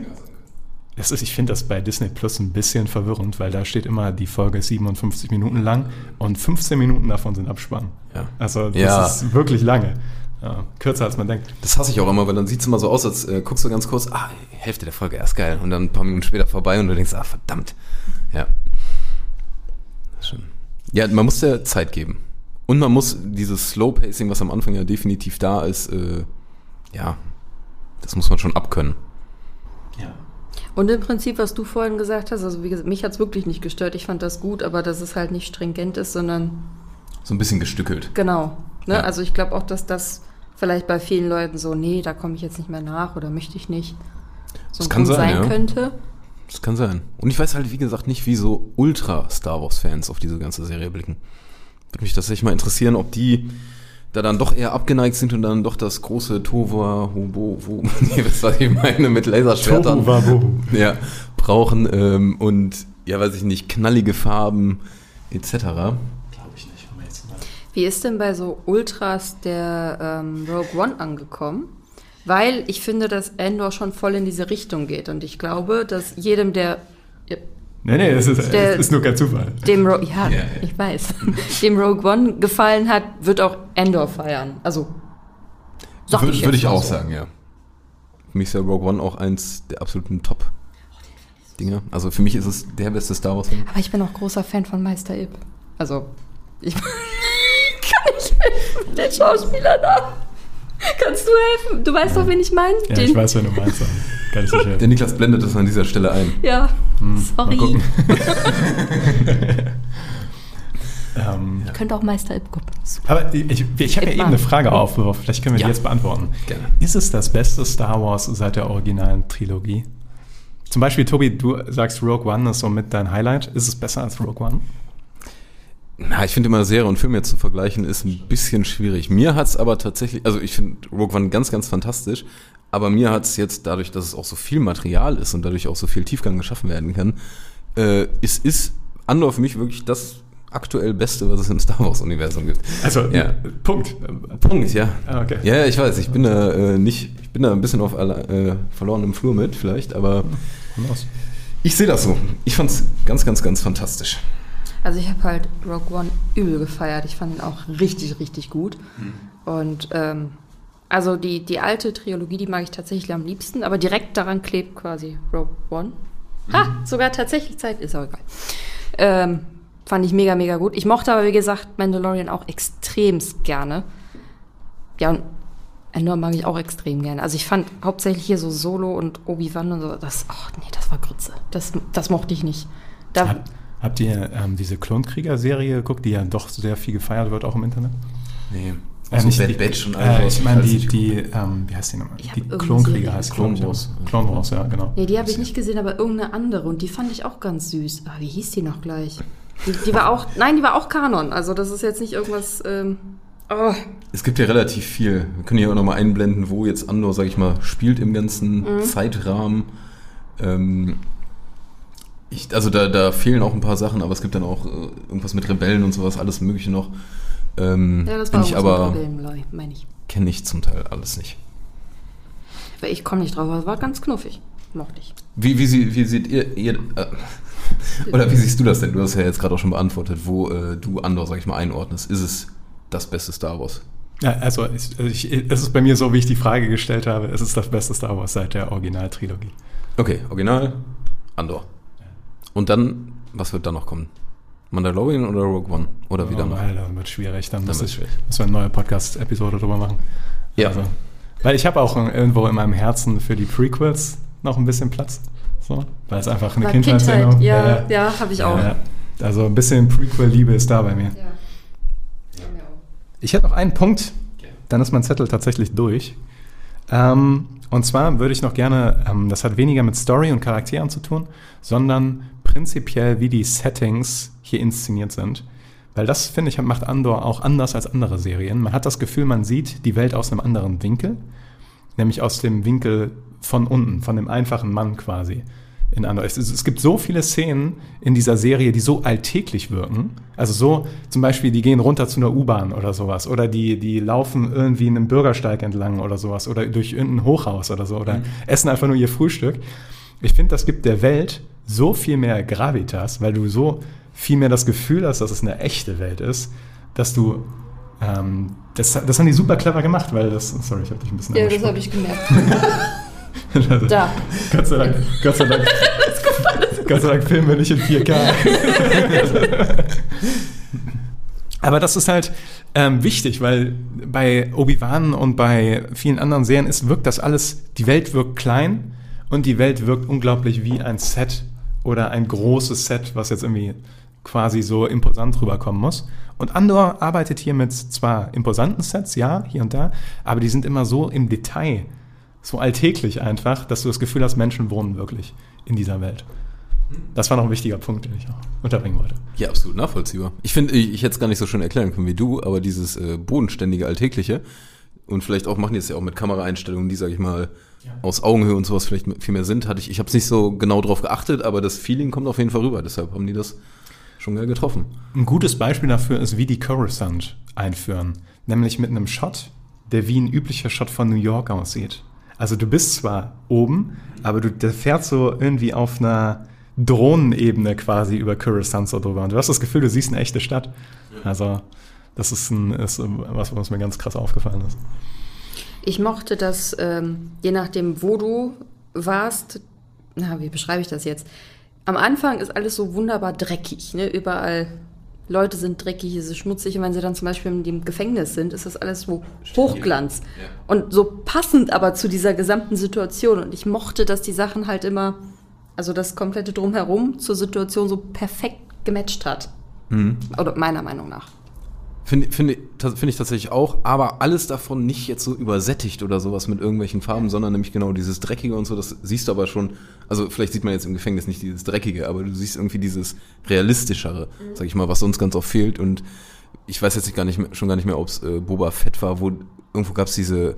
das ist, ich finde das bei Disney Plus ein bisschen verwirrend, weil da steht immer, die Folge ist 57 Minuten lang und 15 Minuten davon sind Abspann. Ja. Also das Ja. ist wirklich lange. Ja, kürzer als man denkt. Das hasse ich auch immer, weil dann sieht es immer so aus, als äh, guckst du ganz kurz, ah, Hälfte der Folge, erst geil. Und dann ein paar Minuten später vorbei und du denkst, ah, verdammt. Ja. Schon. Ja, man muss der Zeit geben. Und man muss dieses Slow Pacing, was am Anfang ja definitiv da ist, äh, ja, das muss man schon abkönnen. Ja. Und im Prinzip, was du vorhin gesagt hast, also wie gesagt, mich hat es wirklich nicht gestört. Ich fand das gut, aber dass es halt nicht stringent ist, sondern So ein bisschen gestückelt. genau. Ne? Ja. Also ich glaube auch, dass das vielleicht bei vielen Leuten so, nee, da komme ich jetzt nicht mehr nach oder möchte ich nicht. So Das ein kann Punkt sein, ja. könnte. Das kann sein. Und ich weiß halt, wie gesagt, nicht, wie so Ultra-Star Wars-Fans auf diese ganze Serie blicken. Würde mich tatsächlich mal interessieren, ob die da dann doch eher abgeneigt sind und dann doch das große Tova, Hobo, wo, *laughs* nee, wisst was ich meine, mit Laserschwertern *laughs* ja, brauchen ähm, und, ja, weiß ich nicht, knallige Farben etc. Glaube ich nicht. wenn wir jetzt mal- Wie ist denn bei so Ultras der ähm, Rogue One angekommen? Weil ich finde, dass Endor schon voll in diese Richtung geht. Und ich glaube, dass jedem, der ja, Nee, nee, es ist, Der- es ist nur kein Zufall. dem Ro ja, Ja, ja. ich weiß, *laughs* dem Rogue One gefallen hat, wird auch Endor feiern. Also sag Würde ich, würd jetzt ich auch so. sagen, ja. Für mich ist ja Rogue One auch eins der absoluten Top. Dinge. Also für mich ist es der beste Star Wars-Film. Aber ich bin auch großer Fan von Meister Ip. Also, ich *laughs* kann nicht helfen mit den Schauspielern da. Kannst du helfen? Du weißt doch, wen ich meine? Ja, Den- ich weiß, wen du meinst. ich nicht helfen. Der Niklas blendet das an dieser Stelle ein. Ja, Mal sorry. *laughs* *laughs* ähm, Könnte auch Meister Ip gucken. Aber ich, ich habe ja eben eine. Frage aufgeworfen. Vielleicht können wir Ja. die jetzt beantworten. Gerne. Ist es das beste Star Wars seit der originalen Trilogie? Zum Beispiel, Tobi, du sagst Rogue One ist so mit dein Highlight. Ist es besser als Rogue One? Na, ich finde immer Serie und Film jetzt zu vergleichen ist ein bisschen schwierig. Mir hat's aber tatsächlich, also ich finde Rogue One ganz, ganz fantastisch, aber mir hat's jetzt dadurch, dass es auch so viel Material ist und dadurch auch so viel Tiefgang geschaffen werden kann, äh, es ist Andor für mich wirklich das aktuell Beste, was es im Star Wars Universum gibt. Also, Ja. Punkt. Punkt, ja. Ah, okay. Ja, ich weiß, ich bin da äh, nicht, ich bin da ein bisschen auf äh, verlorenem Flur mit, vielleicht, aber ich sehe das so. Ich fand's ganz, ganz, ganz fantastisch. Also ich habe halt Rogue One übel gefeiert. Ich fand ihn auch richtig, richtig gut. Und ähm, also die, die alte Trilogie, die mag ich tatsächlich am liebsten, aber direkt daran klebt quasi Rogue One. Ha, sogar tatsächlich Zeit, ist auch egal. Ähm, fand ich mega, mega gut. Ich mochte aber, wie gesagt, Mandalorian auch extremst gerne. Ja, und Endor mag ich auch extrem gerne. Also ich fand hauptsächlich hier so Solo und Obi-Wan und so, das, ach nee, das war Grütze. Das, das mochte ich nicht. Da, habt ihr ähm, diese Klonkrieger-Serie geguckt, die ja doch sehr viel gefeiert wird, auch im Internet? Nee. Äh, Also nicht Bad die- Batch und äh, alles. Ich meine, die, die ähm, wie heißt die nochmal? Die Klonkrieger heißt Clone Wars. aber- Clone Wars, ja, genau. Nee, die habe ich nicht gesehen, aber irgendeine andere und die fand ich auch ganz süß. Ah, wie hieß die noch gleich? Die, die war auch, nein, die war auch Kanon. Also das ist jetzt nicht irgendwas. Ähm, oh, Es gibt ja relativ viel. Wir können hier auch nochmal einblenden, wo jetzt Andor, sag ich mal, spielt im ganzen Mhm. Zeitrahmen. Ähm, ich, also da, da fehlen auch ein paar Sachen, aber es gibt dann auch äh, irgendwas mit Rebellen und sowas, alles mögliche noch. Ähm, ja, das war ich aber, Rebellen, meine ich. kenne ich zum Teil alles nicht. Aber ich komme nicht drauf, aber es war ganz knuffig. Mochte ich. Wie, wie, sie, wie seht ihr, ihr äh, *laughs* oder wie siehst du das denn? Du hast ja jetzt gerade auch schon beantwortet, wo äh, du Andor, sag ich mal, einordnest. Ist es das beste Star Wars? Ja, also ich, also ich, es ist bei mir so, wie ich die Frage gestellt habe, es ist das beste Star Wars seit der Originaltrilogie. Okay, Original, Andor. Und dann, was wird dann noch kommen? Mandalorian oder Rogue One? Oder wieder oh, mal? Alter, wird schwierig. Dann Dann müssen wir eine neue Podcast-Episode drüber machen. Ja. Also, weil ich habe auch irgendwo in meinem Herzen für die Prequels noch ein bisschen Platz. So, weil es einfach eine War Kindheitserinnerung ja, ja, habe ich auch. Ja, also ein bisschen Prequel-Liebe ist da bei mir. Ich hätte noch einen Punkt, dann ist mein Zettel tatsächlich durch. Ähm, und zwar würde ich noch gerne, ähm, das hat weniger mit Story und Charakteren zu tun, sondern prinzipiell, wie die Settings hier inszeniert sind. Weil das, finde ich, macht Andor auch anders als andere Serien. Man hat das Gefühl, man sieht die Welt aus einem anderen Winkel, nämlich aus dem Winkel von unten, von dem einfachen Mann quasi. In Andor. Es, es gibt so viele Szenen in dieser Serie, die so alltäglich wirken. Also so, zum Beispiel, die gehen runter zu einer U-Bahn oder sowas. Oder die, die laufen irgendwie in einem Bürgersteig entlang oder sowas. Oder durch irgendein Hochhaus oder so. Oder essen einfach nur ihr Frühstück. Ich finde, das gibt der Welt so viel mehr Gravitas, weil du so viel mehr das Gefühl hast, dass es eine echte Welt ist, dass du ähm, das, das haben die super clever gemacht, weil das. Sorry, ich habe dich ein bisschen Ja, das habe ich gemerkt. Also, *laughs* Da. Gott sei Dank, Gott sei Dank. *laughs* Gott sei Dank filmen wir nicht in 4K. *laughs* Aber das ist halt ähm, wichtig, weil bei Obi-Wan und bei vielen anderen Serien ist, wirkt das alles, die Welt wirkt klein und die Welt wirkt unglaublich wie ein Set oder ein großes Set, was jetzt irgendwie quasi so imposant rüberkommen muss. Und Andor arbeitet hier mit zwar imposanten Sets, ja, hier und da, aber die sind immer so im Detail, so alltäglich einfach, dass du das Gefühl hast, Menschen wohnen wirklich in dieser Welt. Das war noch ein wichtiger Punkt, den ich auch unterbringen wollte. Ja, absolut nachvollziehbar. Ich finde, ich, ich hätte es gar nicht so schön erklären können wie du, aber dieses äh, bodenständige, alltägliche und vielleicht auch machen die es ja auch mit Kameraeinstellungen, die, sag ich mal, aus Augenhöhe und sowas vielleicht viel mehr sind, hatte ich, ich habe es nicht so genau drauf geachtet, aber das Feeling kommt auf jeden Fall rüber, deshalb haben die das schon geil getroffen. Ein gutes Beispiel dafür ist, wie die Coruscant einführen. Nämlich mit einem Shot, der wie ein üblicher Shot von New York aussieht. Also du bist zwar oben, aber du, der fährt so irgendwie auf einer Drohnenebene quasi über Coruscant so drüber. Und du hast das Gefühl, du siehst eine echte Stadt. Also das ist, ein, ist was, was mir ganz krass aufgefallen ist. Ich mochte das, ähm, je nachdem, wo du warst, na, wie beschreibe ich das jetzt? Am Anfang ist alles so wunderbar dreckig, ne? Überall Leute sind dreckig, es ist schmutzig und wenn sie dann zum Beispiel in dem Gefängnis sind, ist das alles so Hochglanz. Und so passend aber zu dieser gesamten Situation. Und ich mochte, dass die Sachen halt immer, also das komplette Drumherum zur Situation so perfekt gematcht hat. Oder meiner Meinung nach. Finde finde finde ich tatsächlich auch, aber alles davon nicht jetzt so übersättigt oder sowas mit irgendwelchen Farben, sondern nämlich genau dieses Dreckige und so, das siehst du aber schon, also vielleicht sieht man jetzt im Gefängnis nicht dieses Dreckige, aber du siehst irgendwie dieses Realistischere, sag ich mal, was uns ganz oft fehlt und ich weiß jetzt nicht gar nicht mehr, schon gar nicht mehr, ob es äh, Boba Fett war, wo irgendwo gab es diese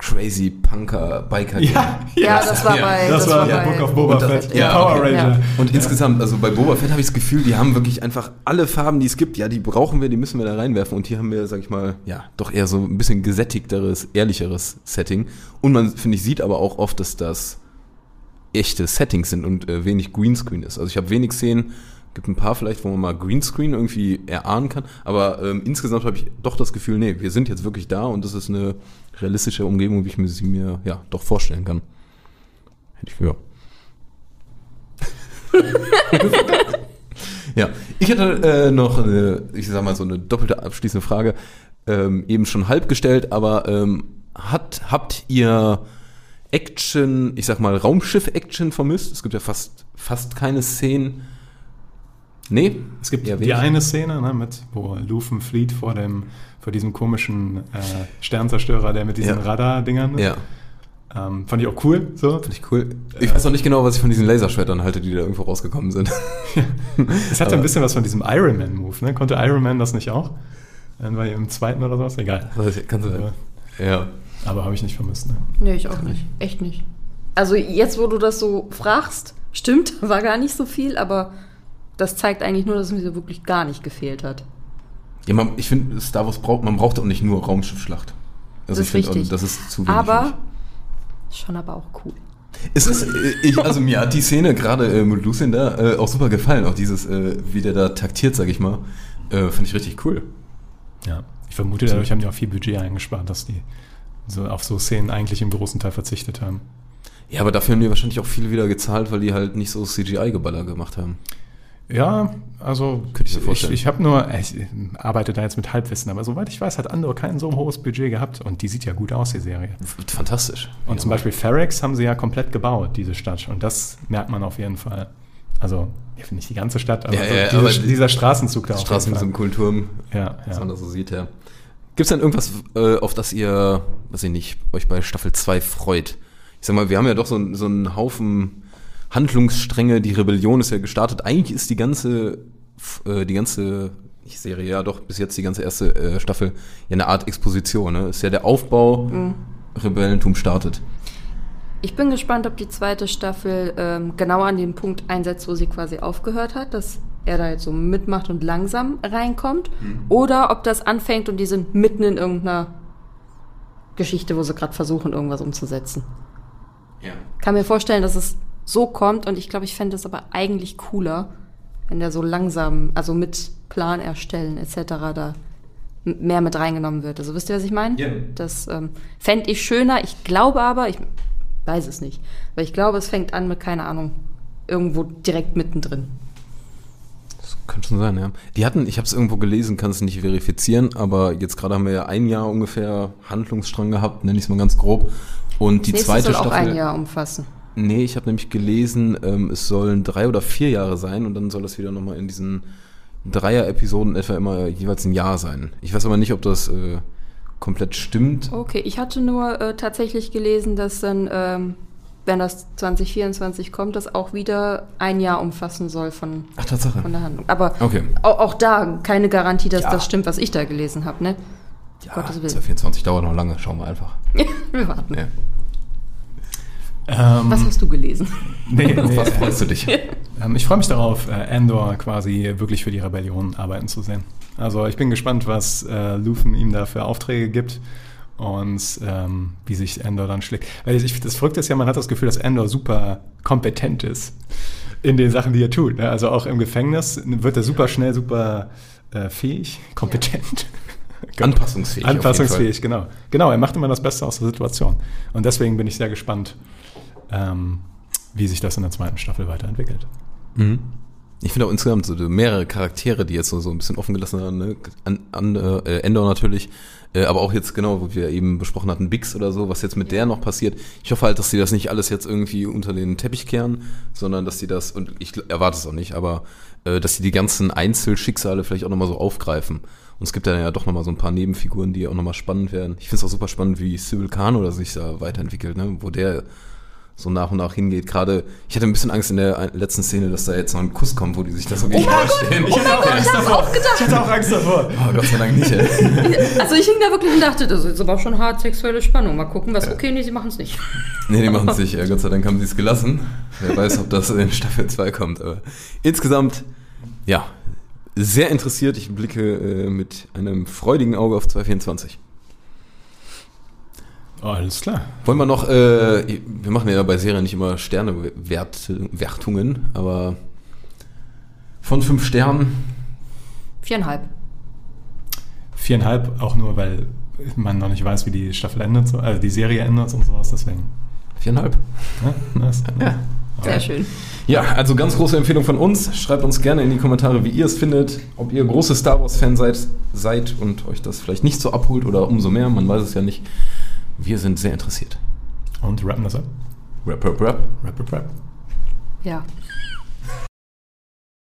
crazy Punker Biker Ja, Ja, das war bei. das, war der bei Book of Boba Und das- Fett, ja, Power okay. Ranger. Ja. Und insgesamt, also bei Boba Fett habe ich das Gefühl, die haben wirklich einfach alle Farben, die es gibt, ja, die brauchen wir, die müssen wir da reinwerfen. Und hier haben wir, sag ich mal, ja, doch eher so ein bisschen gesättigteres, ehrlicheres Setting. Und man, finde ich, sieht aber auch oft, dass das echte Settings sind und äh, wenig Greenscreen ist. Also ich habe wenig Szenen, gibt ein paar vielleicht, wo man mal Greenscreen irgendwie erahnen kann, aber ähm, insgesamt habe ich doch das Gefühl, nee, wir sind jetzt wirklich da und das ist eine realistische Umgebung, wie ich mir sie mir ja doch vorstellen kann. Hätte ich für. *laughs* Ja, ich hätte äh, noch eine, ich sag mal so eine doppelte abschließende Frage, ähm, eben schon halb gestellt, aber ähm, hat, habt ihr Action, ich sag mal Raumschiff-Action vermisst? Es gibt ja fast, fast keine Szenen. Nee, Es gibt eher die wenig. eine Szene, ne, mit, wo Lufen flieht vor dem, vor diesem komischen äh, Sternzerstörer, der mit diesen Ja. Radar-Dingern ist. Ja, Ähm, fand ich auch cool. So. finde ich cool. Ich weiß noch nicht genau, was ich von diesen Laserschwertern halte, die da irgendwo rausgekommen sind. *laughs* Es hatte Aber- ein bisschen was von diesem Iron Man-Move. Ne? Konnte Iron Man das nicht auch? Dann war im zweiten oder sowas? Egal. Kann sein. Aber, Ja. aber habe ich nicht vermisst. Ne? Nee, ich auch nicht. Echt nicht. Also jetzt, wo du das so fragst, stimmt, *laughs* war gar nicht so viel, aber das zeigt eigentlich nur, dass es mir so wirklich gar nicht gefehlt hat. Ja, man, ich finde, Star Wars braucht, man braucht auch nicht nur Raumschiffschlacht. Also Das ich ist finde, richtig. das ist zu wenig. Aber schon aber auch cool. Es ist, äh, ich, also mir hat die Szene gerade äh, mit Lucien da äh, auch super gefallen. Auch dieses, äh, wie der da taktiert, sag ich mal, äh, fand ich richtig cool. Ja. Ich vermute, dadurch haben die auch viel Budget eingespart, dass die so auf so Szenen eigentlich im großen Teil verzichtet haben. Ja, aber dafür haben die wahrscheinlich auch viel wieder gezahlt, weil die halt nicht so CGI-Geballer gemacht haben. Ja, also Könnte ich mir ich, vorstellen. ich habe nur, ich arbeite da jetzt mit Halbwissen, aber soweit ich weiß, hat Andor kein so hohes Budget gehabt und die sieht ja gut aus, die Serie. Fantastisch. Und ja. zum Beispiel Ferrex haben sie ja komplett gebaut, diese Stadt. Und das merkt man auf jeden Fall. Also, ja, nicht die ganze Stadt, aber, Ja, ja, diese, aber dieser Straßenzug da auf Straßen mit so jeden einem coolen Turm, Fall. Ja, was ja. man da so sieht, ja. Gibt es denn irgendwas, äh, auf das ihr, weiß ich nicht, euch bei Staffel 2 freut? Ich sag mal, wir haben ja doch so, so einen Haufen Handlungsstränge, die Rebellion ist ja gestartet. Eigentlich ist die ganze, äh, die ganze ich Serie, ja doch, bis jetzt die ganze erste äh, Staffel ja eine Art Exposition. Ne? Ist ja der Aufbau, Rebellentum startet. Ich bin gespannt, ob die zweite Staffel ähm, genau an dem Punkt einsetzt, wo sie quasi aufgehört hat, dass er da jetzt so mitmacht und langsam reinkommt. Oder ob das anfängt und die sind mitten in irgendeiner Geschichte, wo sie gerade versuchen, irgendwas umzusetzen. Ja. Kann mir vorstellen, dass es so kommt und ich glaube, ich fände es aber eigentlich cooler, wenn der so langsam, also mit Plan erstellen etc. da mehr mit reingenommen wird. Also wisst ihr, was ich meine? Ja. Das ähm, fände ich schöner. Ich glaube aber, ich weiß es nicht, aber ich glaube, es fängt an mit, keine Ahnung, irgendwo direkt mittendrin. Das könnte schon sein, ja. Die hatten, ich habe es irgendwo gelesen, kann es nicht verifizieren, aber jetzt gerade haben wir ja ein Jahr ungefähr Handlungsstrang gehabt, nenne ich es mal ganz grob. Und die Nächstes zweite soll auch Staffel. ein Jahr umfassen. Nee, ich habe nämlich gelesen, ähm, es sollen drei oder vier Jahre sein und dann soll das wieder nochmal in diesen Dreier-Episoden etwa immer jeweils ein Jahr sein. Ich weiß aber nicht, ob das äh, komplett stimmt. Okay, ich hatte nur äh, tatsächlich gelesen, dass dann, ähm, wenn das 2024 kommt, das auch wieder ein Jahr umfassen soll von, Ach, Tatsache. von der Handlung. Aber Okay. auch, auch da keine Garantie, dass Ja. das stimmt, was ich da gelesen habe, ne? Ja, Gottes Willen. 2024 dauert noch lange, schauen wir einfach. *laughs* Wir warten. Ja. Ähm, Was hast du gelesen? nee, *laughs* nee, was freust du dich? ähm, ich freue mich darauf, äh, Andor quasi wirklich für die Rebellion arbeiten zu sehen. Also ich bin gespannt, was äh, Luthen ihm da für Aufträge gibt und ähm, wie sich Andor dann schlägt. Weil ich, das Verrückte ist ja, man hat das Gefühl, dass Andor super kompetent ist in den Sachen, die er tut. Ne? Also auch im Gefängnis wird er super schnell, super äh, fähig, kompetent. Anpassungsfähig. auf jeden Anpassungsfähig, genau. Genau, er macht immer das Beste aus der Situation. Und deswegen bin ich sehr gespannt, ähm, wie sich das in der zweiten Staffel weiterentwickelt. Ich finde auch insgesamt so mehrere Charaktere, die jetzt so, so ein bisschen offen gelassen haben, ne? an, an, äh, Endor natürlich, äh, aber auch jetzt genau, wo wir eben besprochen hatten, Bix oder so, was jetzt mit der noch passiert. Ich hoffe halt, dass sie das nicht alles jetzt irgendwie unter den Teppich kehren, sondern dass sie das, und ich erwarte es auch nicht, aber äh, dass sie die ganzen Einzelschicksale vielleicht auch nochmal so aufgreifen. Und es gibt dann ja doch nochmal so ein paar Nebenfiguren, die auch nochmal spannend werden. Ich finde es auch super spannend, wie Sybil Khan oder sich da weiterentwickelt, ne? wo der so nach und nach hingeht. Gerade, ich hatte ein bisschen Angst in der letzten Szene, dass da jetzt noch ein Kuss kommt, wo die sich das so gegenüberstehen. Ich hatte auch Angst davor. Ich hatte auch Angst davor. Oh, Gott sei Dank nicht, ey. Also ich hing da wirklich und dachte, das ist aber schon hart sexuelle Spannung. Mal gucken, was. Okay, nee, sie machen es nicht. Nee, die machen es nicht. Ja, Gott sei Dank haben sie es gelassen. Wer weiß, ob das in Staffel 2 kommt. Aber insgesamt, ja, sehr interessiert. Ich blicke äh, mit einem freudigen Auge auf 224. Oh, alles klar. Wollen wir noch, äh, wir machen ja bei Serien nicht immer Sternewertungen, aber von fünf Sternen, Viereinhalb. Viereinhalb, auch nur, weil man noch nicht weiß, wie die Staffel endet, so, also die Serie endet und sowas, deswegen. viereinhalb. Ja, nice. *laughs* Sehr schön. Ja, also ganz große Empfehlung von uns. Schreibt uns gerne in die Kommentare, wie ihr es findet, ob ihr große Star Wars-Fan seid, seid und euch das vielleicht nicht so abholt oder umso mehr, man weiß es ja nicht. Wir sind sehr interessiert. Und rappen das ab. Rap, rap, rap. Rap, rap, rap. Ja.